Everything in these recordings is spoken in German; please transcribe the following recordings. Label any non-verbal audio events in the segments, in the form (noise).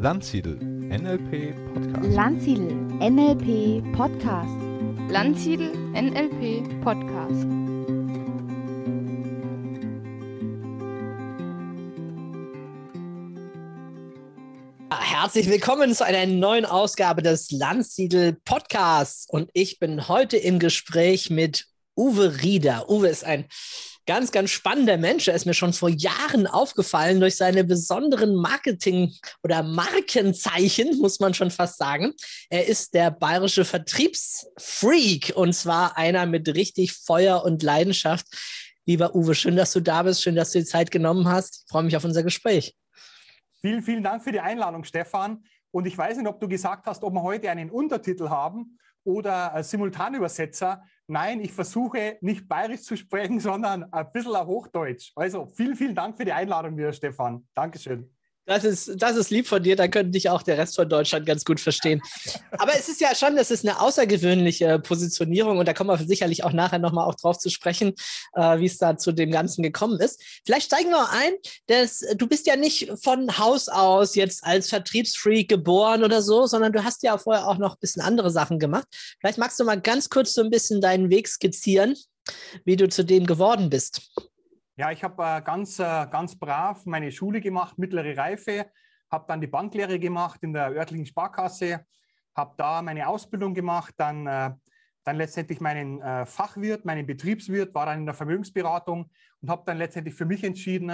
Landsiedel NLP Podcast. Landsiedel NLP Podcast. Landsiedel NLP Podcast. Herzlich willkommen zu einer neuen Ausgabe des Landsiedel Podcasts. Und ich bin heute im Gespräch mit Uwe Rieder. Uwe ist ein ganz, ganz spannender Mensch. Er ist mir schon vor Jahren aufgefallen durch seine besonderen Marketing- oder Markenzeichen, muss man schon fast sagen. Er ist der bayerische Vertriebsfreak und zwar einer mit richtig Feuer und Leidenschaft. Lieber Uwe, schön, dass du da bist, schön, dass du die Zeit genommen hast. Ich freue mich auf unser Gespräch. Vielen, vielen Dank für die Einladung, Stefan. Und ich weiß nicht, ob du gesagt hast, ob wir heute einen Untertitel haben oder Simultanübersetzer. Nein, ich versuche nicht bayerisch zu sprechen, (laughs) sondern ein bisschen Hochdeutsch. Also vielen, vielen Dank für die Einladung, lieber Stefan. Dankeschön. Das ist, das ist lieb von dir, da könnte dich auch der Rest von Deutschland ganz gut verstehen. Aber es ist ja schon, das ist eine außergewöhnliche Positionierung und da kommen wir sicherlich auch nachher nochmal auch drauf zu sprechen, äh, wie es da zu dem Ganzen gekommen ist. Vielleicht steigen wir ein, dass du bist ja nicht von Haus aus jetzt als Vertriebsfreak geboren oder so, sondern du hast ja vorher auch noch ein bisschen andere Sachen gemacht. Vielleicht magst du mal ganz kurz so ein bisschen deinen Weg skizzieren, wie du zu dem geworden bist. Ja, ich habe äh, ganz, äh, ganz brav meine Schule gemacht, mittlere Reife, habe dann die Banklehre gemacht in der örtlichen Sparkasse, habe da meine Ausbildung gemacht, dann, äh, dann letztendlich meinen äh, Fachwirt, meinen Betriebswirt, war dann in der Vermögensberatung und habe dann letztendlich für mich entschieden,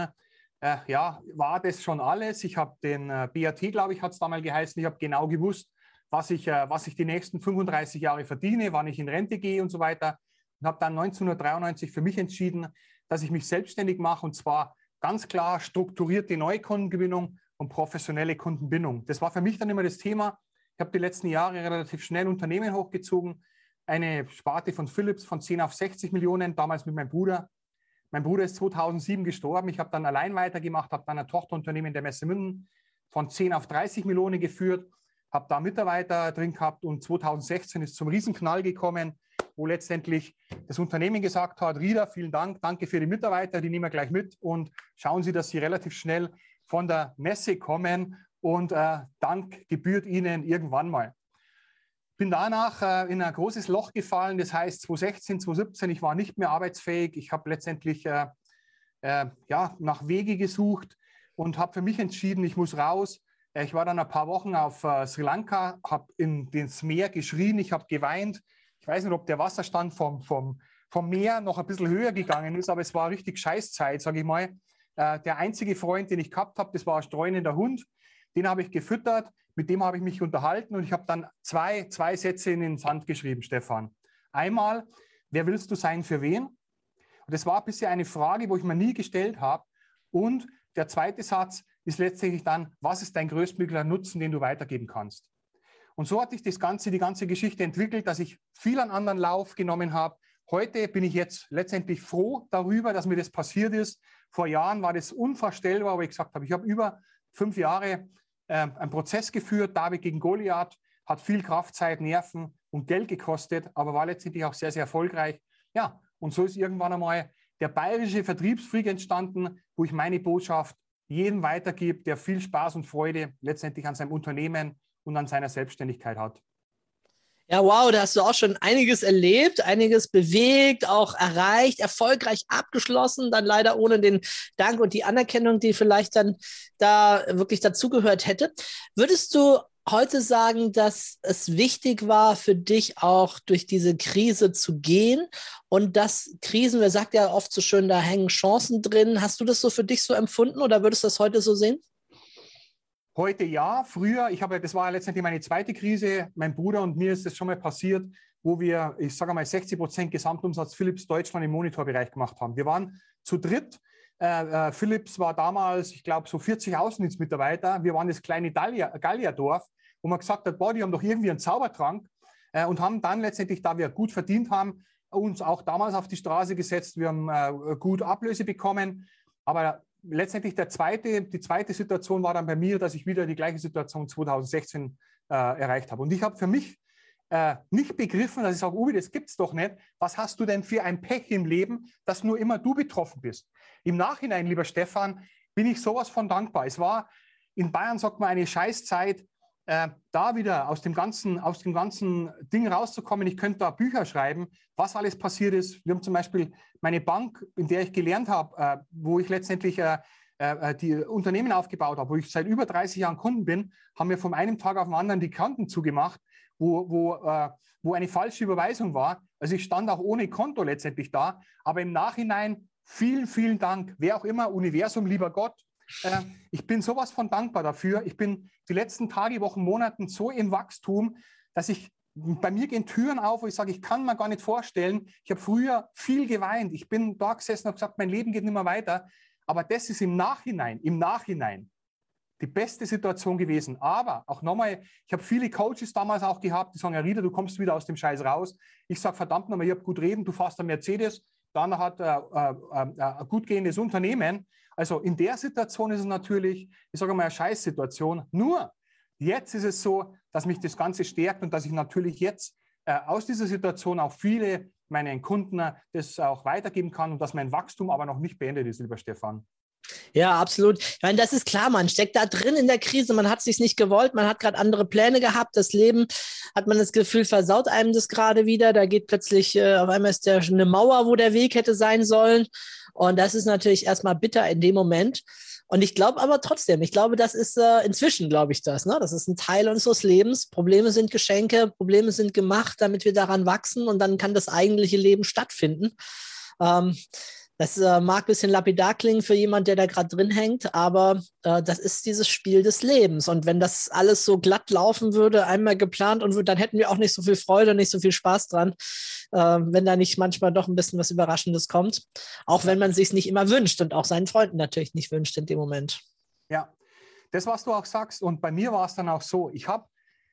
äh, ja, war das schon alles. Ich habe den äh, BAT, glaube ich, hat es damals geheißen, ich habe genau gewusst, was ich, was ich die nächsten 35 Jahre verdiene, wann ich in Rente gehe und so weiter. Und habe dann 1993 für mich entschieden, dass ich mich selbstständig mache und zwar ganz klar strukturierte Neukundengewinnung und professionelle Kundenbindung. Das war für mich dann immer das Thema. Ich habe die letzten Jahre relativ schnell Unternehmen hochgezogen. Eine Sparte von Philips von 10 auf 60 Millionen, damals mit meinem Bruder. Mein Bruder ist 2007 gestorben. Ich habe dann allein weitergemacht, habe dann ein Tochterunternehmen der Messe Münden von 10 auf 30 Millionen geführt, habe da Mitarbeiter drin gehabt und 2016 ist zum Riesenknall gekommen wo letztendlich das Unternehmen gesagt hat, Rieder, vielen Dank, danke für die Mitarbeiter, die nehmen wir gleich mit und schauen Sie, dass Sie relativ schnell von der Messe kommen und äh, Dank gebührt Ihnen irgendwann mal. Bin danach äh, in ein großes Loch gefallen, das heißt 2016, 2017, ich war nicht mehr arbeitsfähig. Ich habe letztendlich äh, äh, ja, nach Wege gesucht und habe für mich entschieden, ich muss raus. Ich war dann ein paar Wochen auf äh, Sri Lanka, habe in das Meer geschrien, ich habe geweint, ich weiß nicht, ob der Wasserstand vom, vom, vom Meer noch ein bisschen höher gegangen ist, aber es war richtig Scheißzeit, sage ich mal. Äh, der einzige Freund, den ich gehabt habe, das war ein streunender Hund. Den habe ich gefüttert, mit dem habe ich mich unterhalten und ich habe dann zwei, zwei Sätze in den Sand geschrieben, Stefan. Einmal, wer willst du sein für wen? Und das war bisher eine Frage, wo ich mir nie gestellt habe. Und der zweite Satz ist letztendlich dann, was ist dein größtmöglicher Nutzen, den du weitergeben kannst? Und so hat sich das Ganze, die ganze Geschichte entwickelt, dass ich viel an anderen Lauf genommen habe. Heute bin ich jetzt letztendlich froh darüber, dass mir das passiert ist. Vor Jahren war das unvorstellbar, wo ich gesagt habe, ich habe über fünf Jahre äh, einen Prozess geführt, David gegen Goliath, hat viel Kraft, Zeit, Nerven und Geld gekostet, aber war letztendlich auch sehr, sehr erfolgreich. Ja, und so ist irgendwann einmal der bayerische Vertriebsfreak entstanden, wo ich meine Botschaft jedem weitergebe, der viel Spaß und Freude letztendlich an seinem Unternehmen und an seiner Selbstständigkeit hat. Ja, wow, da hast du auch schon einiges erlebt, einiges bewegt, auch erreicht, erfolgreich abgeschlossen, dann leider ohne den Dank und die Anerkennung, die vielleicht dann da wirklich dazugehört hätte. Würdest du heute sagen, dass es wichtig war für dich auch durch diese Krise zu gehen und dass Krisen, wer sagt ja oft so schön, da hängen Chancen drin. Hast du das so für dich so empfunden oder würdest du das heute so sehen? Heute ja, früher, ich habe, das war letztendlich meine zweite Krise. Mein Bruder und mir ist das schon mal passiert, wo wir, ich sage mal, 60 Prozent Gesamtumsatz Philips Deutschland im Monitorbereich gemacht haben. Wir waren zu dritt. Äh, äh, Philips war damals, ich glaube, so 40 Außendienstmitarbeiter. Wir waren das kleine Gallierdorf, wo man gesagt hat, boah, die haben doch irgendwie einen Zaubertrank äh, und haben dann letztendlich, da wir gut verdient haben, uns auch damals auf die Straße gesetzt. Wir haben äh, gut Ablöse bekommen. Aber letztendlich der zweite, die zweite Situation war dann bei mir, dass ich wieder die gleiche Situation 2016 äh, erreicht habe. Und ich habe für mich äh, nicht begriffen, dass ich sage, Uwe, das gibt es doch nicht. Was hast du denn für ein Pech im Leben, dass nur immer du betroffen bist? Im Nachhinein, lieber Stefan, bin ich sowas von dankbar. Es war in Bayern sagt man eine Scheißzeit, äh, da wieder aus dem, ganzen, aus dem ganzen Ding rauszukommen. Ich könnte da Bücher schreiben, was alles passiert ist. Wir haben zum Beispiel meine Bank, in der ich gelernt habe, äh, wo ich letztendlich äh, äh, die Unternehmen aufgebaut habe, wo ich seit über 30 Jahren Kunden bin, haben wir von einem Tag auf den anderen die Konten zugemacht, wo, wo, äh, wo eine falsche Überweisung war. Also ich stand auch ohne Konto letztendlich da. Aber im Nachhinein vielen, vielen Dank. Wer auch immer, Universum, lieber Gott, äh, ich bin sowas von dankbar dafür. Ich bin die letzten Tage, Wochen, Monaten so im Wachstum, dass ich bei mir gehen Türen auf, wo ich sage, ich kann mir gar nicht vorstellen. Ich habe früher viel geweint. Ich bin da gesessen und gesagt, mein Leben geht nicht mehr weiter. Aber das ist im Nachhinein, im Nachhinein die beste Situation gewesen. Aber auch nochmal, ich habe viele Coaches damals auch gehabt, die sagen, ja, Rieder, du kommst wieder aus dem Scheiß raus. Ich sage, verdammt nochmal, ich habe gut reden, du fährst ein Mercedes, dann hat äh, äh, äh, ein gut gehendes Unternehmen. Also in der Situation ist es natürlich, ich sage mal, eine Scheißsituation. Nur jetzt ist es so, dass mich das Ganze stärkt und dass ich natürlich jetzt äh, aus dieser Situation auch viele meinen Kunden das auch weitergeben kann und dass mein Wachstum aber noch nicht beendet ist, lieber Stefan. Ja, absolut. Ich meine, das ist klar, man steckt da drin in der Krise, man hat es sich nicht gewollt, man hat gerade andere Pläne gehabt, das Leben hat man das Gefühl, versaut einem das gerade wieder. Da geht plötzlich, äh, auf einmal ist der eine Mauer, wo der Weg hätte sein sollen. Und das ist natürlich erstmal bitter in dem Moment. Und ich glaube aber trotzdem, ich glaube, das ist äh, inzwischen, glaube ich, das. Ne? Das ist ein Teil unseres Lebens. Probleme sind Geschenke, Probleme sind gemacht, damit wir daran wachsen und dann kann das eigentliche Leben stattfinden. Ähm, das äh, mag ein bisschen lapidar klingen für jemand, der da gerade drin hängt, aber äh, das ist dieses Spiel des Lebens. Und wenn das alles so glatt laufen würde, einmal geplant und dann hätten wir auch nicht so viel Freude, nicht so viel Spaß dran, äh, wenn da nicht manchmal doch ein bisschen was Überraschendes kommt. Auch wenn man sich nicht immer wünscht und auch seinen Freunden natürlich nicht wünscht in dem Moment. Ja, das, was du auch sagst, und bei mir war es dann auch so, ich habe,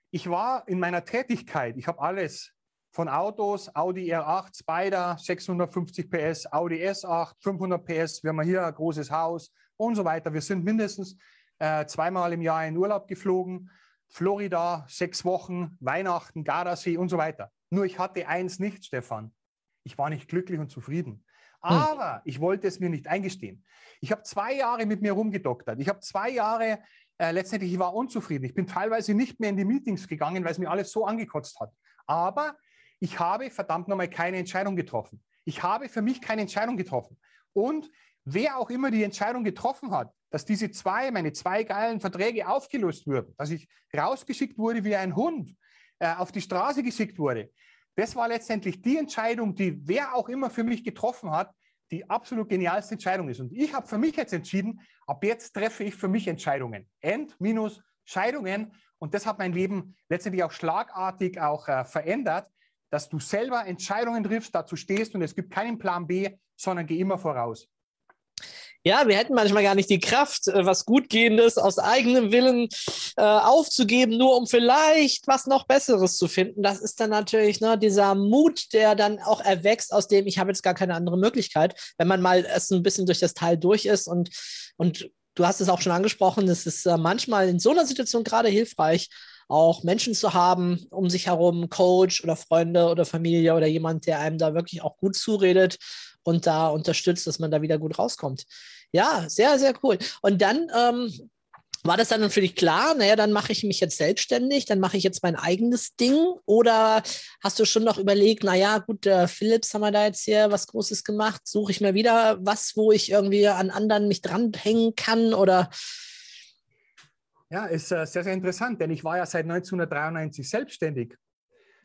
ich war in meiner Tätigkeit, ich habe alles von Autos, Audi R8, Spider, 650 PS, Audi S8, 500 PS, wir haben hier ein großes Haus und so weiter. Wir sind mindestens äh, zweimal im Jahr in Urlaub geflogen, Florida, sechs Wochen, Weihnachten, Gardasee und so weiter. Nur ich hatte eins nicht, Stefan. Ich war nicht glücklich und zufrieden. Hm. Aber ich wollte es mir nicht eingestehen. Ich habe zwei Jahre mit mir rumgedoktert. Ich habe zwei Jahre, äh, letztendlich, ich war unzufrieden. Ich bin teilweise nicht mehr in die Meetings gegangen, weil es mir alles so angekotzt hat. Aber ich habe verdammt nochmal keine Entscheidung getroffen. Ich habe für mich keine Entscheidung getroffen. Und wer auch immer die Entscheidung getroffen hat, dass diese zwei, meine zwei geilen Verträge aufgelöst wurden, dass ich rausgeschickt wurde wie ein Hund, äh, auf die Straße geschickt wurde, das war letztendlich die Entscheidung, die wer auch immer für mich getroffen hat, die absolut genialste Entscheidung ist. Und ich habe für mich jetzt entschieden, ab jetzt treffe ich für mich Entscheidungen. End minus Scheidungen. Und das hat mein Leben letztendlich auch schlagartig auch äh, verändert, dass du selber Entscheidungen triffst, dazu stehst und es gibt keinen Plan B, sondern geh immer voraus. Ja, wir hätten manchmal gar nicht die Kraft, äh, was Gutgehendes aus eigenem Willen äh, aufzugeben, nur um vielleicht was noch Besseres zu finden. Das ist dann natürlich ne, dieser Mut, der dann auch erwächst, aus dem ich habe jetzt gar keine andere Möglichkeit, wenn man mal erst ein bisschen durch das Teil durch ist und, und du hast es auch schon angesprochen, es ist äh, manchmal in so einer Situation gerade hilfreich, auch Menschen zu haben um sich herum, Coach oder Freunde oder Familie oder jemand, der einem da wirklich auch gut zuredet und da unterstützt, dass man da wieder gut rauskommt. Ja, sehr, sehr cool. Und dann ähm, war das dann für dich klar, naja, dann mache ich mich jetzt selbstständig, dann mache ich jetzt mein eigenes Ding? Oder hast du schon noch überlegt, naja, gut, äh, Philips haben wir da jetzt hier was Großes gemacht, suche ich mir wieder was, wo ich irgendwie an anderen mich dranhängen kann? Oder ja, ist äh, sehr, sehr interessant, denn ich war ja seit 1993 selbstständig.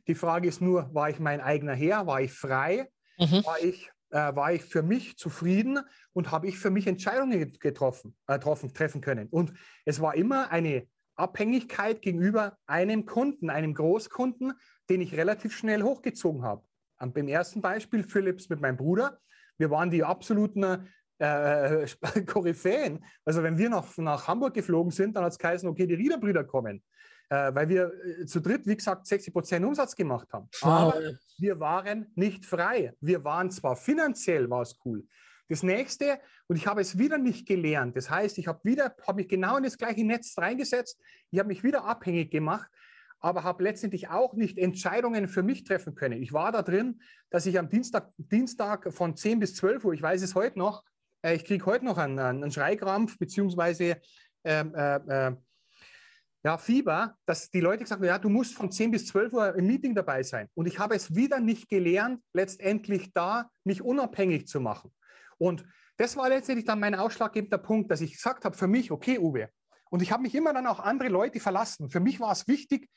Die Frage ist nur, war ich mein eigener Herr? War ich frei? Mhm. War, ich, äh, war ich für mich zufrieden und habe ich für mich Entscheidungen getroffen, äh, treffen, treffen können? Und es war immer eine Abhängigkeit gegenüber einem Kunden, einem Großkunden, den ich relativ schnell hochgezogen habe. beim ersten Beispiel Philips mit meinem Bruder. Wir waren die absoluten äh, (laughs) Koryphäen. Also wenn wir nach, nach Hamburg geflogen sind, dann hat es geheißen, okay, die Riederbrüder kommen. Äh, weil wir äh, zu dritt, wie gesagt, 60 Prozent Umsatz gemacht haben. Wow. Aber wir waren nicht frei. Wir waren zwar finanziell, war es cool. Das nächste, und ich habe es wieder nicht gelernt. Das heißt, ich habe wieder, habe mich genau in das gleiche Netz reingesetzt. Ich habe mich wieder abhängig gemacht, aber habe letztendlich auch nicht Entscheidungen für mich treffen können. Ich war da drin, dass ich am Dienstag, Dienstag von 10 bis 12 Uhr, ich weiß es heute noch, äh, ich kriege heute noch einen, einen Schreikrampf, beziehungsweise ähm, äh, äh, ja, Fieber, dass die Leute gesagt haben, ja, du musst von 10 bis 12 Uhr im Meeting dabei sein. Und ich habe es wieder nicht gelernt, letztendlich da mich unabhängig zu machen. Und das war letztendlich dann mein ausschlaggebender Punkt, dass ich gesagt habe, für mich, okay, Uwe, und ich habe mich immer dann auch andere Leute verlassen. Für mich war es wichtig,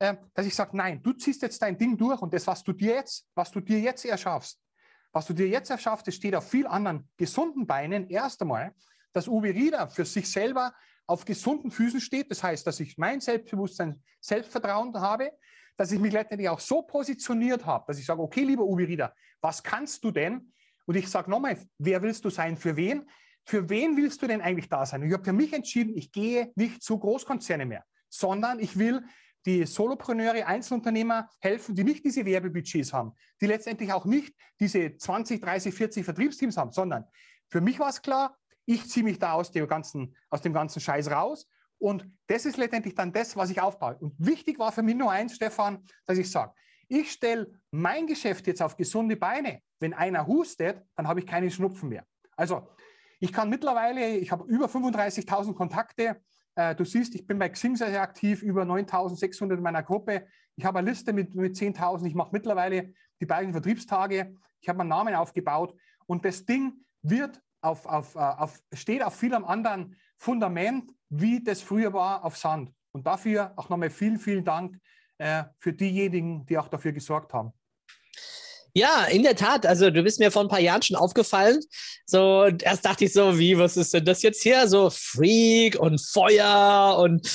äh, dass ich sage, nein, du ziehst jetzt dein Ding durch und das, was du dir jetzt, was du dir jetzt erschaffst, was du dir jetzt erschaffst, das steht auf viel anderen gesunden Beinen. Erst einmal, dass Uwe Rieder für sich selber auf gesunden Füßen steht. Das heißt, dass ich mein Selbstbewusstsein, Selbstvertrauen habe, dass ich mich letztendlich auch so positioniert habe, dass ich sage, okay, lieber Uwe Rieder, was kannst du denn? Und ich sage nochmal, wer willst du sein, für wen? Für wen willst du denn eigentlich da sein? Ich habe für mich entschieden, ich gehe nicht zu Großkonzerne mehr, sondern ich will die Solopreneure, Einzelunternehmer helfen, die nicht diese Werbebudgets haben, die letztendlich auch nicht diese 20, 30, 40 Vertriebsteams haben, sondern für mich war es klar, ich ziehe mich da aus dem, ganzen, aus dem ganzen Scheiß raus. Und das ist letztendlich dann das, was ich aufbaue. Und wichtig war für mich nur eins, Stefan, dass ich sage, ich stelle mein Geschäft jetzt auf gesunde Beine. Wenn einer hustet, dann habe ich keinen Schnupfen mehr. Also ich kann mittlerweile, ich habe über 35.000 Kontakte. Äh, du siehst, ich bin bei Xing sehr, sehr aktiv, über 9.600 in meiner Gruppe. Ich habe eine Liste mit, mit 10.000. Ich mache mittlerweile die beiden Vertriebstage. Ich habe meinen Namen aufgebaut. Und das Ding wird auf, auf, äh, auf, steht auf vielem anderen Fundament, wie das früher war, auf Sand. Und dafür auch nochmal vielen, vielen Dank äh, für diejenigen, die auch dafür gesorgt haben. Ja, in der Tat. Also du bist mir vor ein paar Jahren schon aufgefallen. So, erst dachte ich so, wie, was ist denn das jetzt hier? So Freak und Feuer und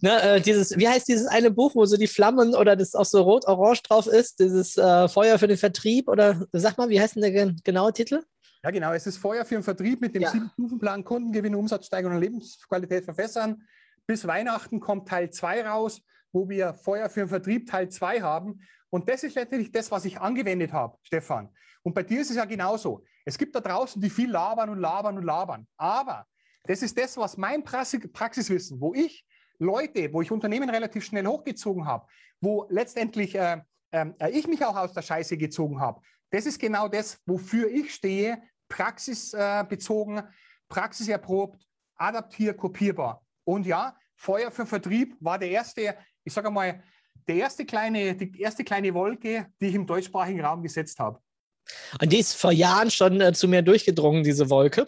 ne, äh, dieses, wie heißt dieses eine Buch, wo so die Flammen oder das auch so rot-orange drauf ist, dieses äh, Feuer für den Vertrieb oder sag mal, wie heißt denn der genaue Titel? Ja, genau. Es ist Feuer für den Vertrieb mit dem ja. Sieben-Stufen-Plan Kundengewinn, Umsatzsteigerung und Lebensqualität verbessern. Bis Weihnachten kommt Teil 2 raus, wo wir Feuer für den Vertrieb Teil 2 haben. Und das ist letztendlich das, was ich angewendet habe, Stefan. Und bei dir ist es ja genauso. Es gibt da draußen, die viel labern und labern und labern. Aber das ist das, was mein Praxiswissen, wo ich Leute, wo ich Unternehmen relativ schnell hochgezogen habe, wo letztendlich äh, ähm, äh, ich mich auch aus der Scheiße gezogen habe. Das ist genau das, wofür ich stehe, praxisbezogen, praxiserprobt, adaptier, kopierbar. Und ja, Feuer für Vertrieb war der erste, ich sage mal, der erste kleine, die erste kleine Wolke, die ich im deutschsprachigen Raum gesetzt habe. Und die ist vor Jahren schon äh, zu mir durchgedrungen, diese Wolke.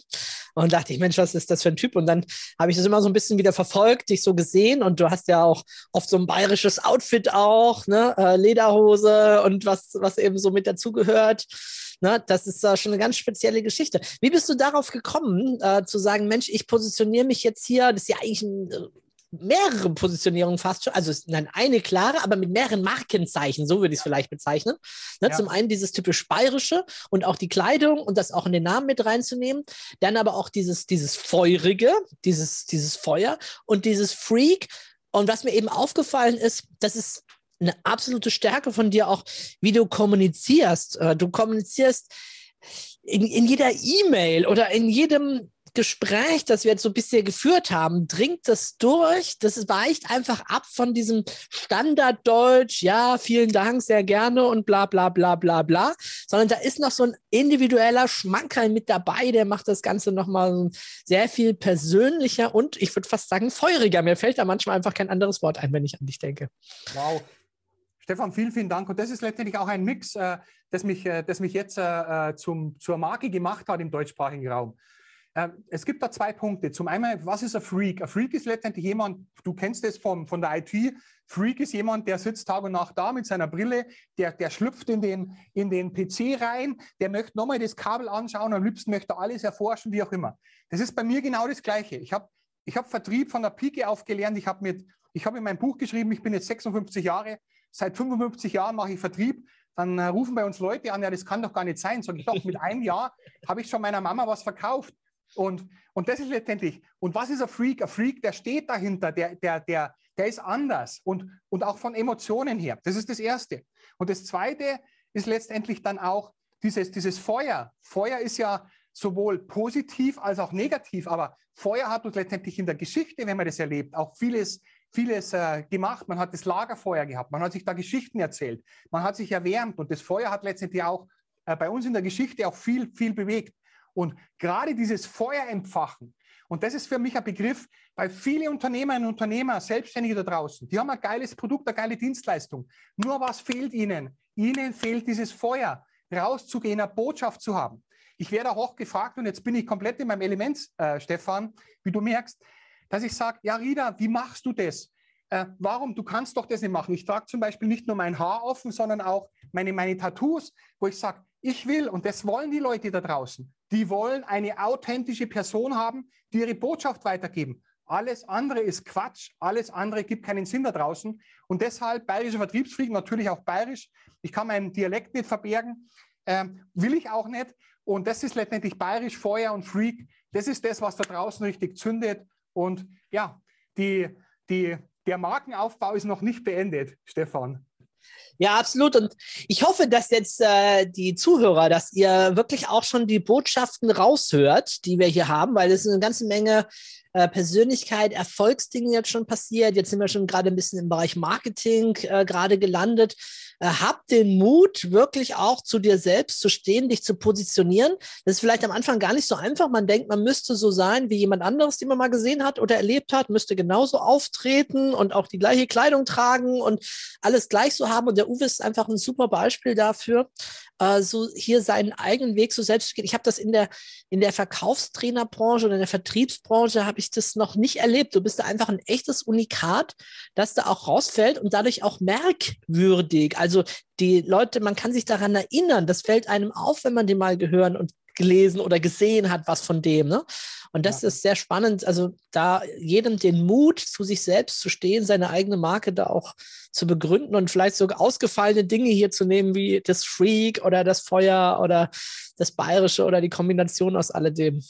Und dachte ich, Mensch, was ist das für ein Typ? Und dann habe ich das immer so ein bisschen wieder verfolgt, dich so gesehen. Und du hast ja auch oft so ein bayerisches Outfit auch, ne? Äh, Lederhose und was, was eben so mit dazugehört. Ne? Das ist äh, schon eine ganz spezielle Geschichte. Wie bist du darauf gekommen, äh, zu sagen, Mensch, ich positioniere mich jetzt hier, das ist ja eigentlich ein äh, mehrere Positionierungen fast schon, also nein, eine klare, aber mit mehreren Markenzeichen, so würde ich es vielleicht bezeichnen. Ne, ja. Zum einen dieses typisch bayerische und auch die Kleidung und das auch in den Namen mit reinzunehmen. Dann aber auch dieses, dieses Feurige, dieses, dieses Feuer und dieses Freak. Und was mir eben aufgefallen ist, das ist eine absolute Stärke von dir auch, wie du kommunizierst. Äh, du kommunizierst in, in jeder E-Mail oder in jedem Gespräch, das wir jetzt so bisher geführt haben, dringt das durch. Das weicht einfach ab von diesem Standarddeutsch, ja, vielen Dank, sehr gerne und bla bla bla bla bla, sondern da ist noch so ein individueller Schmankerl mit dabei, der macht das Ganze nochmal sehr viel persönlicher und ich würde fast sagen feuriger. Mir fällt da manchmal einfach kein anderes Wort ein, wenn ich an dich denke. Wow. Stefan, vielen, vielen Dank. Und das ist letztendlich auch ein Mix, äh, das, mich, äh, das mich jetzt äh, zum, zur Marke gemacht hat im deutschsprachigen Raum. Ähm, es gibt da zwei Punkte. Zum einen, was ist ein Freak? Ein Freak ist letztendlich jemand, du kennst das von, von der IT, Freak ist jemand, der sitzt Tag und Nacht da mit seiner Brille, der, der schlüpft in den, in den PC rein, der möchte nochmal das Kabel anschauen, am liebsten möchte alles erforschen, wie auch immer. Das ist bei mir genau das Gleiche. Ich habe ich hab Vertrieb von der Pike auf gelernt. Ich habe hab in meinem Buch geschrieben, ich bin jetzt 56 Jahre, seit 55 Jahren mache ich Vertrieb. Dann äh, rufen bei uns Leute an, ja, das kann doch gar nicht sein. Sag ich doch, mit einem Jahr habe ich schon meiner Mama was verkauft. Und, und das ist letztendlich, und was ist ein Freak? Ein Freak, der steht dahinter, der, der, der, der ist anders und, und auch von Emotionen her. Das ist das Erste. Und das Zweite ist letztendlich dann auch dieses, dieses Feuer. Feuer ist ja sowohl positiv als auch negativ, aber Feuer hat uns letztendlich in der Geschichte, wenn man das erlebt, auch vieles, vieles äh, gemacht. Man hat das Lagerfeuer gehabt, man hat sich da Geschichten erzählt, man hat sich erwärmt und das Feuer hat letztendlich auch äh, bei uns in der Geschichte auch viel, viel bewegt. Und gerade dieses Feuer entfachen Und das ist für mich ein Begriff, weil viele Unternehmerinnen und Unternehmer, Selbstständige da draußen, die haben ein geiles Produkt, eine geile Dienstleistung. Nur was fehlt ihnen? Ihnen fehlt dieses Feuer, rauszugehen, eine Botschaft zu haben. Ich werde auch gefragt, und jetzt bin ich komplett in meinem Element, äh, Stefan, wie du merkst, dass ich sage, ja, Rida, wie machst du das? Äh, warum? Du kannst doch das nicht machen. Ich trage zum Beispiel nicht nur mein Haar offen, sondern auch meine, meine Tattoos, wo ich sage, ich will, und das wollen die Leute da draußen, die wollen eine authentische Person haben, die ihre Botschaft weitergeben. Alles andere ist Quatsch, alles andere gibt keinen Sinn da draußen. Und deshalb bayerischer Vertriebsfrieden, natürlich auch bayerisch. Ich kann meinen Dialekt nicht verbergen, ähm, will ich auch nicht. Und das ist letztendlich bayerisch, Feuer und Freak. Das ist das, was da draußen richtig zündet. Und ja, die, die, der Markenaufbau ist noch nicht beendet, Stefan. Ja, absolut. Und ich hoffe, dass jetzt äh, die Zuhörer, dass ihr wirklich auch schon die Botschaften raushört, die wir hier haben, weil es ist eine ganze Menge äh, Persönlichkeit, Erfolgsdinge jetzt schon passiert. Jetzt sind wir schon gerade ein bisschen im Bereich Marketing äh, gerade gelandet. Äh, hab den Mut, wirklich auch zu dir selbst zu stehen, dich zu positionieren. Das ist vielleicht am Anfang gar nicht so einfach. Man denkt, man müsste so sein wie jemand anderes, den man mal gesehen hat oder erlebt hat, müsste genauso auftreten und auch die gleiche Kleidung tragen und alles gleich so haben. Und der Uwe ist einfach ein super Beispiel dafür, äh, so hier seinen eigenen Weg so selbst zu gehen. Ich habe das in der, in der Verkaufstrainerbranche oder in der Vertriebsbranche habe ich das noch nicht erlebt. Du bist da einfach ein echtes Unikat, das da auch rausfällt und dadurch auch merkwürdig. Also die Leute, man kann sich daran erinnern, das fällt einem auf, wenn man den mal gehören und gelesen oder gesehen hat, was von dem. Ne? Und das ja. ist sehr spannend. Also da jedem den Mut, zu sich selbst zu stehen, seine eigene Marke da auch zu begründen und vielleicht sogar ausgefallene Dinge hier zu nehmen, wie das Freak oder das Feuer oder das Bayerische oder die Kombination aus alledem.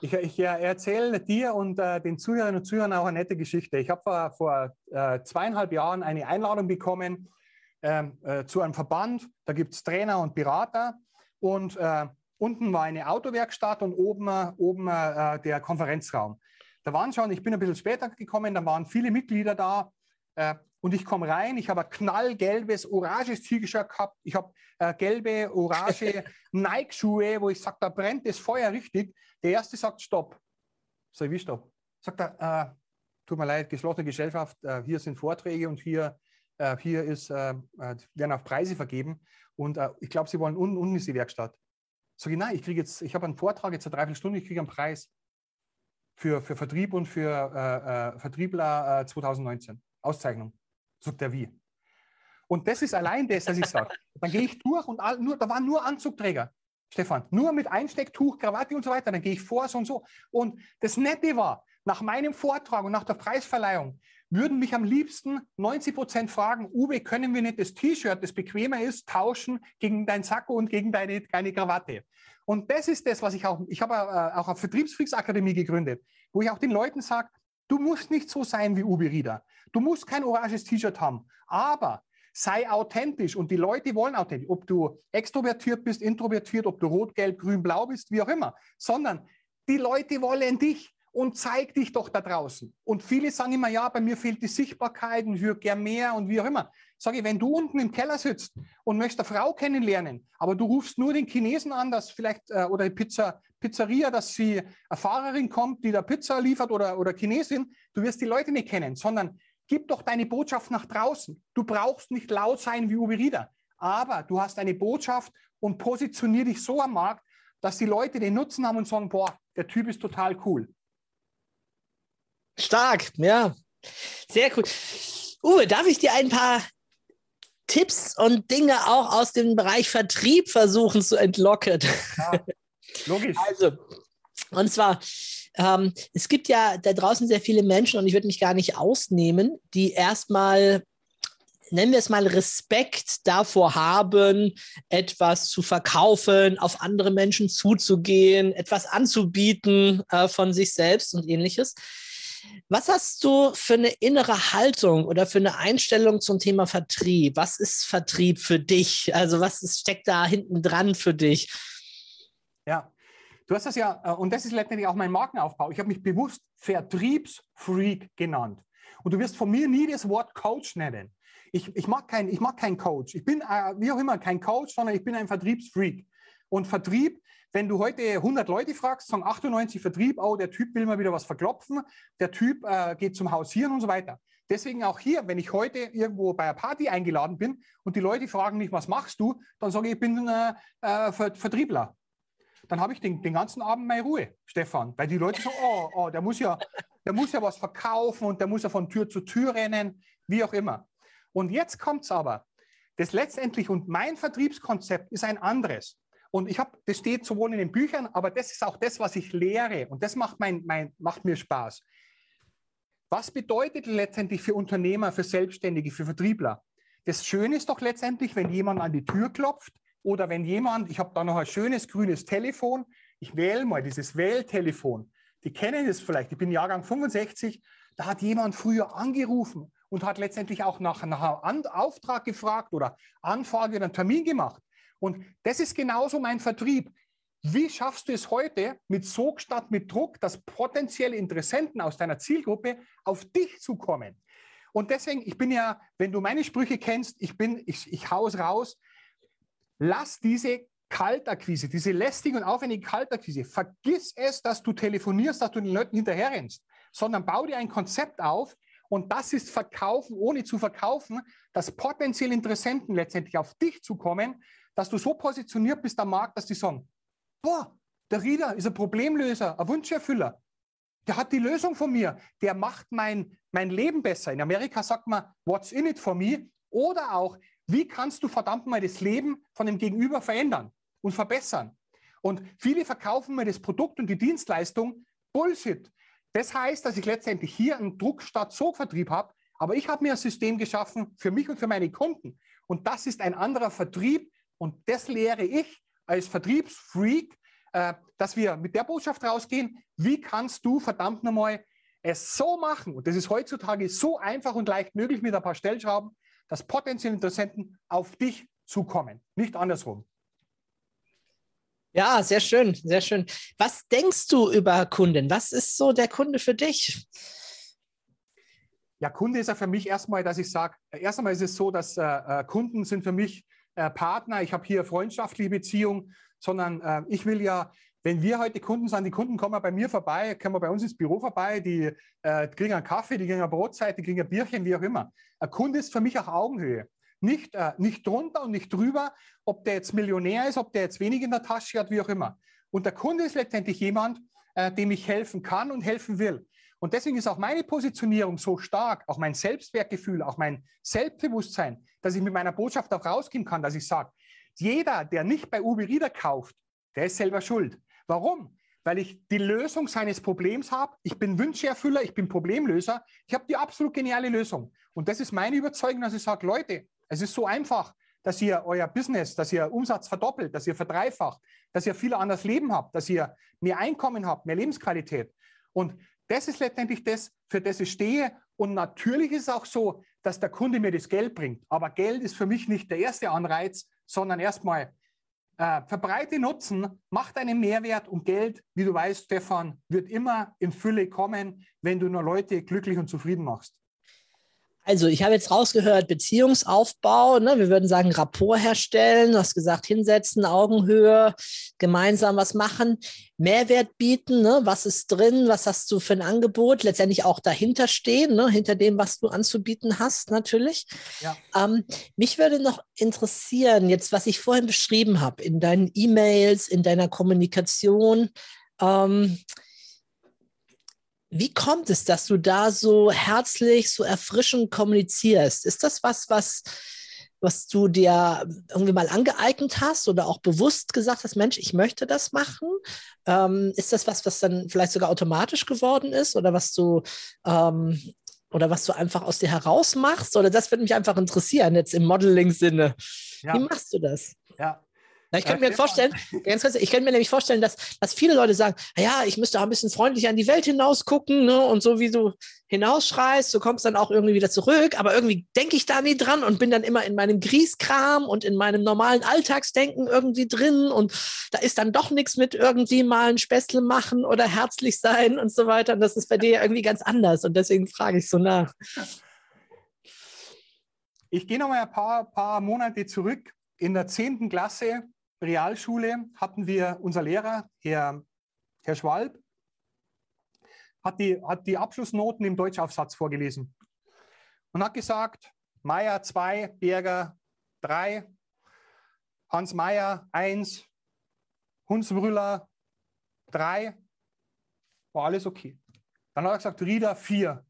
Ich, ich erzähle dir und äh, den Zuhörerinnen und Zuhörern auch eine nette Geschichte. Ich habe vor, vor äh, zweieinhalb Jahren eine Einladung bekommen ähm, äh, zu einem Verband. Da gibt es Trainer und Berater. Und äh, unten war eine Autowerkstatt und oben, oben äh, der Konferenzraum. Da waren schon, ich bin ein bisschen später gekommen, da waren viele Mitglieder da. Und ich komme rein, ich habe ein knallgelbes, oranges T-Shirt gehabt, ich habe äh, gelbe, orange (laughs) Nike-Schuhe, wo ich sage, da brennt das Feuer richtig. Der erste sagt Stopp. Sag ich, wie Stopp? Sagt er, äh, tut mir leid, geschlossene Gesellschaft, äh, hier sind Vorträge und hier, äh, hier ist, äh, äh, werden auch Preise vergeben. Und ich glaube, Sie wollen unten, unten ist die Werkstatt. Sag ich, nein, ich kriege jetzt, ich habe einen Vortrag jetzt eine Dreiviertelstunde, ich kriege einen Preis für, für Vertrieb und für Vertriebler 2019. Auszeichnung. Sagt er wie? Und das ist allein das, was ich sage. Dann gehe ich durch und all, nur, da waren nur Anzugträger, Stefan, nur mit Einstecktuch, Krawatte und so weiter. Dann gehe ich vor, so und so. Und das Nette war, nach meinem Vortrag und nach der Preisverleihung würden mich am liebsten 90 Prozent fragen, Uwe, können wir nicht das T-Shirt, das bequemer ist, tauschen gegen dein Sakko und gegen deine, deine Krawatte? Und das ist das, was ich auch, ich habe äh, auch eine Vertriebsfreaks-Akademie gegründet, wo ich auch den Leuten sage, du musst nicht so sein wie Uwe Rieder. Du musst kein oranges T-Shirt haben, aber sei authentisch und die Leute wollen authentisch. Ob du extrovertiert bist, introvertiert, ob du rot, gelb, grün, blau bist, wie auch immer, sondern die Leute wollen dich und zeig dich doch da draußen. Und viele sagen immer, ja, bei mir fehlt die Sichtbarkeit und ich würde gern mehr und wie auch immer. Sage ich, wenn du unten im Keller sitzt und möchtest eine Frau kennenlernen, aber du rufst nur den Chinesen an, dass vielleicht, äh, oder die Pizza, Pizzeria, dass sie eine Fahrerin kommt, die da Pizza liefert oder, oder Chinesin, du wirst die Leute nicht kennen, sondern Gib doch deine Botschaft nach draußen. Du brauchst nicht laut sein wie Uwe Rieder, aber du hast eine Botschaft und positionier dich so am Markt, dass die Leute den Nutzen haben und sagen, boah, der Typ ist total cool. Stark, ja. Sehr cool. Uwe, darf ich dir ein paar Tipps und Dinge auch aus dem Bereich Vertrieb versuchen zu entlocken? Ja, logisch. Also, und zwar, ähm, es gibt ja da draußen sehr viele Menschen und ich würde mich gar nicht ausnehmen, die erstmal nennen wir es mal, Respekt davor haben, etwas zu verkaufen, auf andere Menschen zuzugehen, etwas anzubieten äh, von sich selbst und ähnliches. Was hast du für eine innere Haltung oder für eine Einstellung zum Thema Vertrieb? Was ist Vertrieb für dich? Also was ist, steckt da hinten dran für dich? Ja, Du hast das ja, äh, und das ist letztendlich auch mein Markenaufbau. Ich habe mich bewusst Vertriebsfreak genannt. Und du wirst von mir nie das Wort Coach nennen. Ich, ich, mag, kein, keinen Coach. Ich bin äh, wie auch immer kein Coach, sondern ich bin ein Vertriebsfreak. Und Vertrieb wenn du heute 100 Leute fragst, sagen 98 Vertrieb, oh, der Typ will mal wieder was verklopfen, der Typ äh, geht zum Hausieren und so weiter. Deswegen auch hier, wenn ich heute irgendwo bei einer Party eingeladen bin und die Leute fragen mich, was machst du, dann sage ich, ich bin äh, äh, Vertriebler. Dann habe ich den, den ganzen Abend meine Ruhe, Stefan, weil die Leute sagen, oh, oh, der muss ja, der muss ja was verkaufen und der muss ja von Tür zu Tür rennen, wie auch immer. Und jetzt kommt es aber. Das letztendlich und mein Vertriebskonzept ist ein anderes. Und ich habe, das steht sowohl in den Büchern, aber das ist auch das, was ich lehre. Und das macht, mein, mein, macht mir Spaß. Was bedeutet letztendlich für Unternehmer, für Selbstständige, für Vertriebler? Das Schöne ist doch letztendlich, wenn jemand an die Tür klopft oder wenn jemand, ich habe da noch ein schönes grünes Telefon, ich wähle mal dieses Wähltelefon. Die kennen es vielleicht, ich bin Jahrgang 65, da hat jemand früher angerufen und hat letztendlich auch nach, einem Auftrag gefragt oder Anfrage oder einen Termin gemacht. Und das ist genauso mein Vertrieb. Wie schaffst du es heute mit Sog statt mit Druck, dass potenzielle Interessenten aus deiner Zielgruppe auf dich zukommen? Und deswegen, ich bin ja, wenn du meine Sprüche kennst, ich bin, ich, ich hau's raus, lass diese Kaltakquise, diese lästige und aufwendige Kaltakquise, vergiss es, dass du telefonierst, dass du den Leuten hinterherrennst, sondern bau dir ein Konzept auf, und das ist Verkaufen, ohne zu verkaufen, dass potenzielle Interessenten letztendlich auf dich zukommen, dass du so positioniert bist am Markt, dass die sagen, boah, der Rieder ist ein Problemlöser, ein Wunscherfüller. Der hat die Lösung von mir. Der macht mein, mein Leben besser. In Amerika sagt man, what's in it for me? Oder auch, wie kannst du verdammt mal das Leben von dem Gegenüber verändern und verbessern? Und viele verkaufen mir das Produkt und die Dienstleistung Bullshit. Das heißt, dass ich letztendlich hier einen Druck statt Sogvertrieb habe, aber ich habe mir ein System geschaffen für mich und für meine Kunden. Und das ist ein anderer Vertrieb und das lehre ich als Vertriebsfreak, äh, dass wir mit der Botschaft rausgehen, wie kannst du verdammt nochmal es so machen, und das ist heutzutage so einfach und leicht möglich mit ein paar Stellschrauben, dass potenzielle Interessenten auf dich zukommen, nicht andersrum. Ja, sehr schön, sehr schön. Was denkst du über Kunden? Was ist so der Kunde für dich? Ja, Kunde ist ja für mich erstmal, dass ich sage, erst einmal ist es so, dass äh, äh Kunden sind für mich äh, Partner, ich habe hier freundschaftliche Beziehungen, sondern äh, ich will ja, wenn wir heute Kunden sind, die Kunden kommen bei mir vorbei, kommen bei uns ins Büro vorbei, die äh, kriegen einen Kaffee, die kriegen eine Brotzeit, die kriegen ein Bierchen, wie auch immer. Ein Kunde ist für mich auch Augenhöhe. Nicht, äh, nicht drunter und nicht drüber, ob der jetzt Millionär ist, ob der jetzt wenig in der Tasche hat, wie auch immer. Und der Kunde ist letztendlich jemand, äh, dem ich helfen kann und helfen will. Und deswegen ist auch meine Positionierung so stark, auch mein Selbstwertgefühl, auch mein Selbstbewusstsein, dass ich mit meiner Botschaft auch rausgehen kann, dass ich sage, jeder, der nicht bei Uber Rieder kauft, der ist selber schuld. Warum? Weil ich die Lösung seines Problems habe. Ich bin Wünscherfüller, ich bin Problemlöser. Ich habe die absolut geniale Lösung. Und das ist meine Überzeugung, dass ich sage, Leute, es ist so einfach, dass ihr euer Business, dass ihr Umsatz verdoppelt, dass ihr verdreifacht, dass ihr viel anderes Leben habt, dass ihr mehr Einkommen habt, mehr Lebensqualität. Und das ist letztendlich das, für das ich stehe. Und natürlich ist es auch so, dass der Kunde mir das Geld bringt. Aber Geld ist für mich nicht der erste Anreiz, sondern erstmal äh, verbreite Nutzen, macht einen Mehrwert und Geld, wie du weißt, Stefan, wird immer in Fülle kommen, wenn du nur Leute glücklich und zufrieden machst. Also, ich habe jetzt rausgehört, Beziehungsaufbau, ne? wir würden sagen, Rapport herstellen, du hast gesagt, hinsetzen, Augenhöhe, gemeinsam was machen, Mehrwert bieten, ne? was ist drin, was hast du für ein Angebot, letztendlich auch dahinter stehen, ne? hinter dem, was du anzubieten hast, natürlich. Ja. Ähm, mich würde noch interessieren, jetzt, was ich vorhin beschrieben habe, in deinen E-Mails, in deiner Kommunikation. Ähm, wie kommt es, dass du da so herzlich, so erfrischend kommunizierst? Ist das was, was, was du dir irgendwie mal angeeignet hast oder auch bewusst gesagt hast, Mensch, ich möchte das machen? Ähm, ist das was, was dann vielleicht sogar automatisch geworden ist oder was du ähm, oder was du einfach aus dir heraus machst? Oder das würde mich einfach interessieren, jetzt im Modeling-Sinne. Ja. Wie machst du das? Ja, na, ich könnte mir vorstellen, (laughs) ganz kurz, ich könnte mir nämlich vorstellen, dass, dass viele Leute sagen, ja, ich müsste auch ein bisschen freundlicher an die Welt hinaus gucken, ne? Und so wie du hinausschreist, du kommst dann auch irgendwie wieder zurück, aber irgendwie denke ich da nie dran und bin dann immer in meinem Grießkram und in meinem normalen Alltagsdenken irgendwie drin und da ist dann doch nichts mit irgendwie mal ein Späßle machen oder herzlich sein und so weiter. Und das ist bei dir ja irgendwie ganz anders und deswegen frage ich so nach. Ich gehe noch mal ein paar, paar Monate zurück. In der 10. Klasse Realschule hatten wir, unser Lehrer, Herr, Herr Schwalb, hat die, hat die Abschlussnoten im Deutschaufsatz vorgelesen und hat gesagt, Meier 2, Berger 3, Hans Meier 1, Hunsbrüller 3, war alles okay. Dann hat er gesagt, Rieder 4.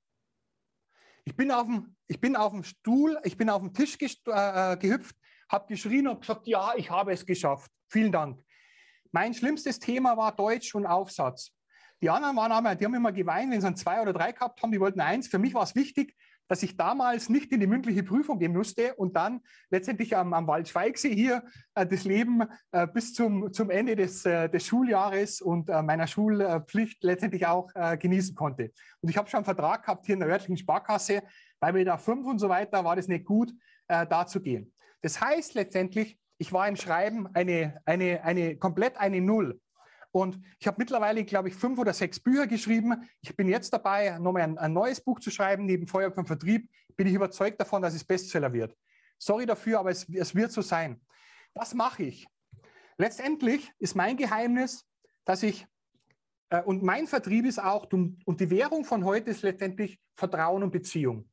Ich bin auf dem, ich bin auf dem Stuhl, ich bin auf dem Tisch äh, gehüpft, habe geschrien und gesagt, ja, ich habe es geschafft. Vielen Dank. Mein schlimmstes Thema war Deutsch und Aufsatz. Die anderen waren aber, die haben immer geweint, wenn sie ein zwei oder drei gehabt haben, die wollten eins. Für mich war es wichtig, dass ich damals nicht in die mündliche Prüfung gehen musste und dann letztendlich am, am Waldschweigsee hier äh, das Leben äh, bis zum, zum Ende des, äh, des Schuljahres und äh, meiner Schulpflicht letztendlich auch äh, genießen konnte. Und ich habe schon einen Vertrag gehabt hier in der örtlichen Sparkasse, weil wir da fünf und so weiter war das nicht gut, äh, da zu gehen. Das heißt letztendlich, ich war im Schreiben eine, eine, eine komplett eine Null. Und ich habe mittlerweile, glaube ich, fünf oder sechs Bücher geschrieben. Ich bin jetzt dabei, nochmal ein, ein neues Buch zu schreiben. Neben Feuer vom Vertrieb bin ich überzeugt davon, dass es Bestseller wird. Sorry dafür, aber es, es wird so sein. Was mache ich? Letztendlich ist mein Geheimnis, dass ich, äh, und mein Vertrieb ist auch, und die Währung von heute ist letztendlich Vertrauen und Beziehung.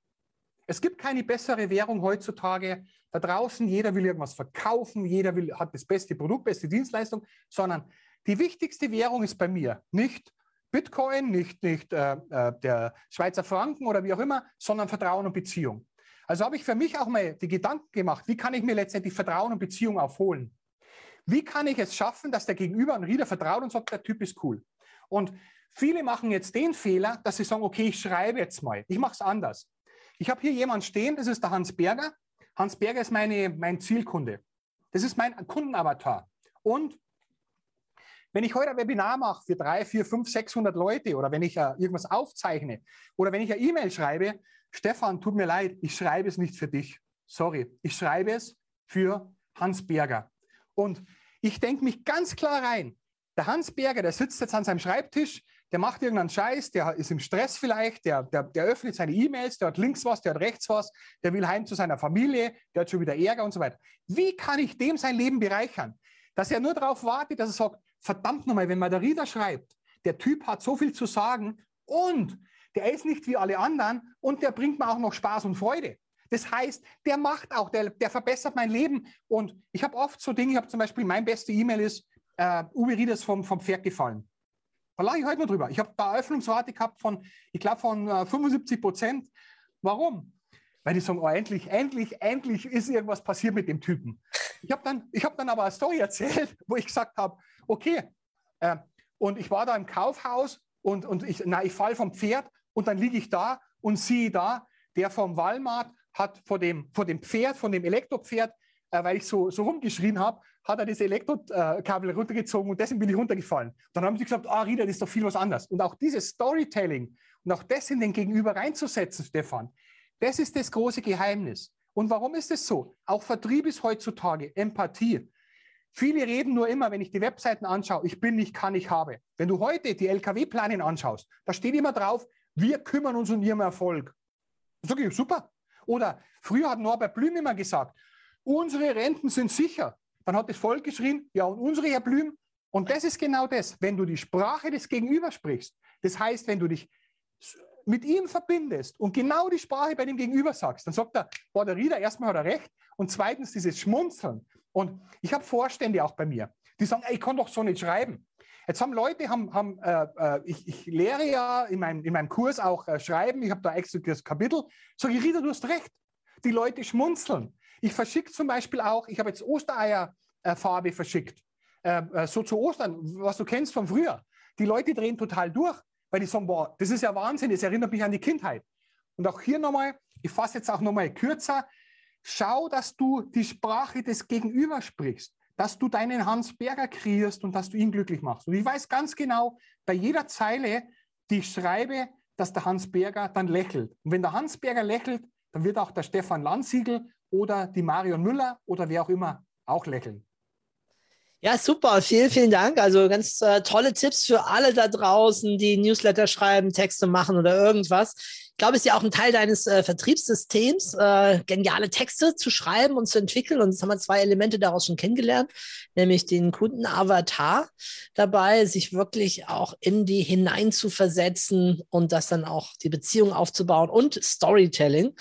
Es gibt keine bessere Währung heutzutage. Da draußen, jeder will irgendwas verkaufen, jeder will, hat das beste Produkt, beste Dienstleistung, sondern die wichtigste Währung ist bei mir nicht Bitcoin, nicht, nicht äh, äh, der Schweizer Franken oder wie auch immer, sondern Vertrauen und Beziehung. Also habe ich für mich auch mal die Gedanken gemacht, wie kann ich mir letztendlich Vertrauen und Beziehung aufholen? Wie kann ich es schaffen, dass der Gegenüber ein Rieder vertraut und sagt, der Typ ist cool? Und viele machen jetzt den Fehler, dass sie sagen, okay, ich schreibe jetzt mal. Ich mache es anders. Ich habe hier jemanden stehen, das ist der Hans Berger. Hans Berger ist meine, mein Zielkunde. Das ist mein Kundenavatar. Und wenn ich heute ein Webinar mache für drei, vier, fünf, 600 Leute oder wenn ich uh, irgendwas aufzeichne oder wenn ich eine E-Mail schreibe, Stefan, tut mir leid, ich schreibe es nicht für dich. Sorry, ich schreibe es für Hans Berger. Und ich denke mich ganz klar rein. Der Hans Berger, der sitzt jetzt an seinem Schreibtisch, der macht irgendeinen Scheiß, der ist im Stress vielleicht, der, der, der öffnet seine E-Mails, der hat links was, der hat rechts was, der will heim zu seiner Familie, der hat schon wieder Ärger und so weiter. Wie kann ich dem sein Leben bereichern? Dass er nur darauf wartet, dass er sagt, verdammt nochmal, wenn Margarita schreibt, der Typ hat so viel zu sagen und der ist nicht wie alle anderen und der bringt mir auch noch Spaß und Freude. Das heißt, der macht auch, der, der verbessert mein Leben. Und ich habe oft so Dinge, ich habe zum Beispiel, mein beste E-Mail ist, äh, Uwe Rieders vom, vom Pferd gefallen. Da lache ich heute mal drüber. Ich habe da Eröffnungsrate gehabt von, ich glaube, von äh, 75 Prozent. Warum? Weil die sagen, oh, endlich, endlich, endlich ist irgendwas passiert mit dem Typen. Ich habe dann, hab dann aber eine Story (laughs) erzählt, wo ich gesagt habe, okay, äh, und ich war da im Kaufhaus und, und ich, ich falle vom Pferd und dann liege ich da und sehe da, der vom Walmart hat vor dem, vor dem Pferd, von dem Elektropferd, äh, weil ich so, so rumgeschrien habe, hat er das Elektrokabel runtergezogen und deswegen bin ich runtergefallen. Dann haben sie gesagt, ah, Rita, das ist doch viel was anderes. Und auch dieses Storytelling und auch das in den Gegenüber reinzusetzen, Stefan, das ist das große Geheimnis. Und warum ist es so? Auch Vertrieb ist heutzutage Empathie. Viele reden nur immer, wenn ich die Webseiten anschaue, ich bin, ich kann, ich habe. Wenn du heute die LKW-Planen anschaust, da steht immer drauf, wir kümmern uns um ihren Erfolg. Ist okay, super. Oder früher hat Norbert Blüm immer gesagt, unsere Renten sind sicher. Dann hat das Volk geschrien, ja, und unsere, Herr Blüm. Und das ist genau das, wenn du die Sprache des Gegenübers sprichst. Das heißt, wenn du dich mit ihm verbindest und genau die Sprache bei dem Gegenüber sagst, dann sagt er, boah, der Rieder, erstmal hat er recht und zweitens dieses Schmunzeln. Und ich habe Vorstände auch bei mir, die sagen, ey, ich kann doch so nicht schreiben. Jetzt haben Leute, haben, haben äh, äh, ich, ich, lehre ja in meinem, in meinem Kurs auch äh, Schreiben, ich habe da extra das Kapitel, sage ich, Rieder, du hast recht. Die Leute schmunzeln. Ich verschicke zum Beispiel auch, ich habe jetzt Ostereierfarbe verschickt, äh, äh, so zu Ostern, was du kennst von früher. Die Leute drehen total durch, weil die sagen, boah, das ist ja Wahnsinn, das erinnert mich an die Kindheit. Und auch hier nochmal, ich fasse jetzt auch nochmal kürzer, Schau, dass du die Sprache des Gegenüber sprichst, dass du deinen Hans Berger kreierst und dass du ihn glücklich machst. Und ich weiß ganz genau, bei jeder Zeile, die ich schreibe, dass der Hans Berger dann lächelt. Und wenn der Hans Berger lächelt, dann wird auch der Stefan Landsiegel oder die Marion Müller oder wer auch immer auch lächeln. Ja, super. Vielen, vielen Dank. Also ganz äh, tolle Tipps für alle da draußen, die Newsletter schreiben, Texte machen oder irgendwas. ich glaube, es ist ja auch ein Teil deines äh, Vertriebssystems, äh, geniale Texte zu schreiben und zu entwickeln. Und jetzt haben wir zwei Elemente daraus schon kennengelernt, nämlich den Kundenavatar dabei, sich wirklich auch in die hinein zu versetzen und das dann auch die Beziehung aufzubauen und Storytelling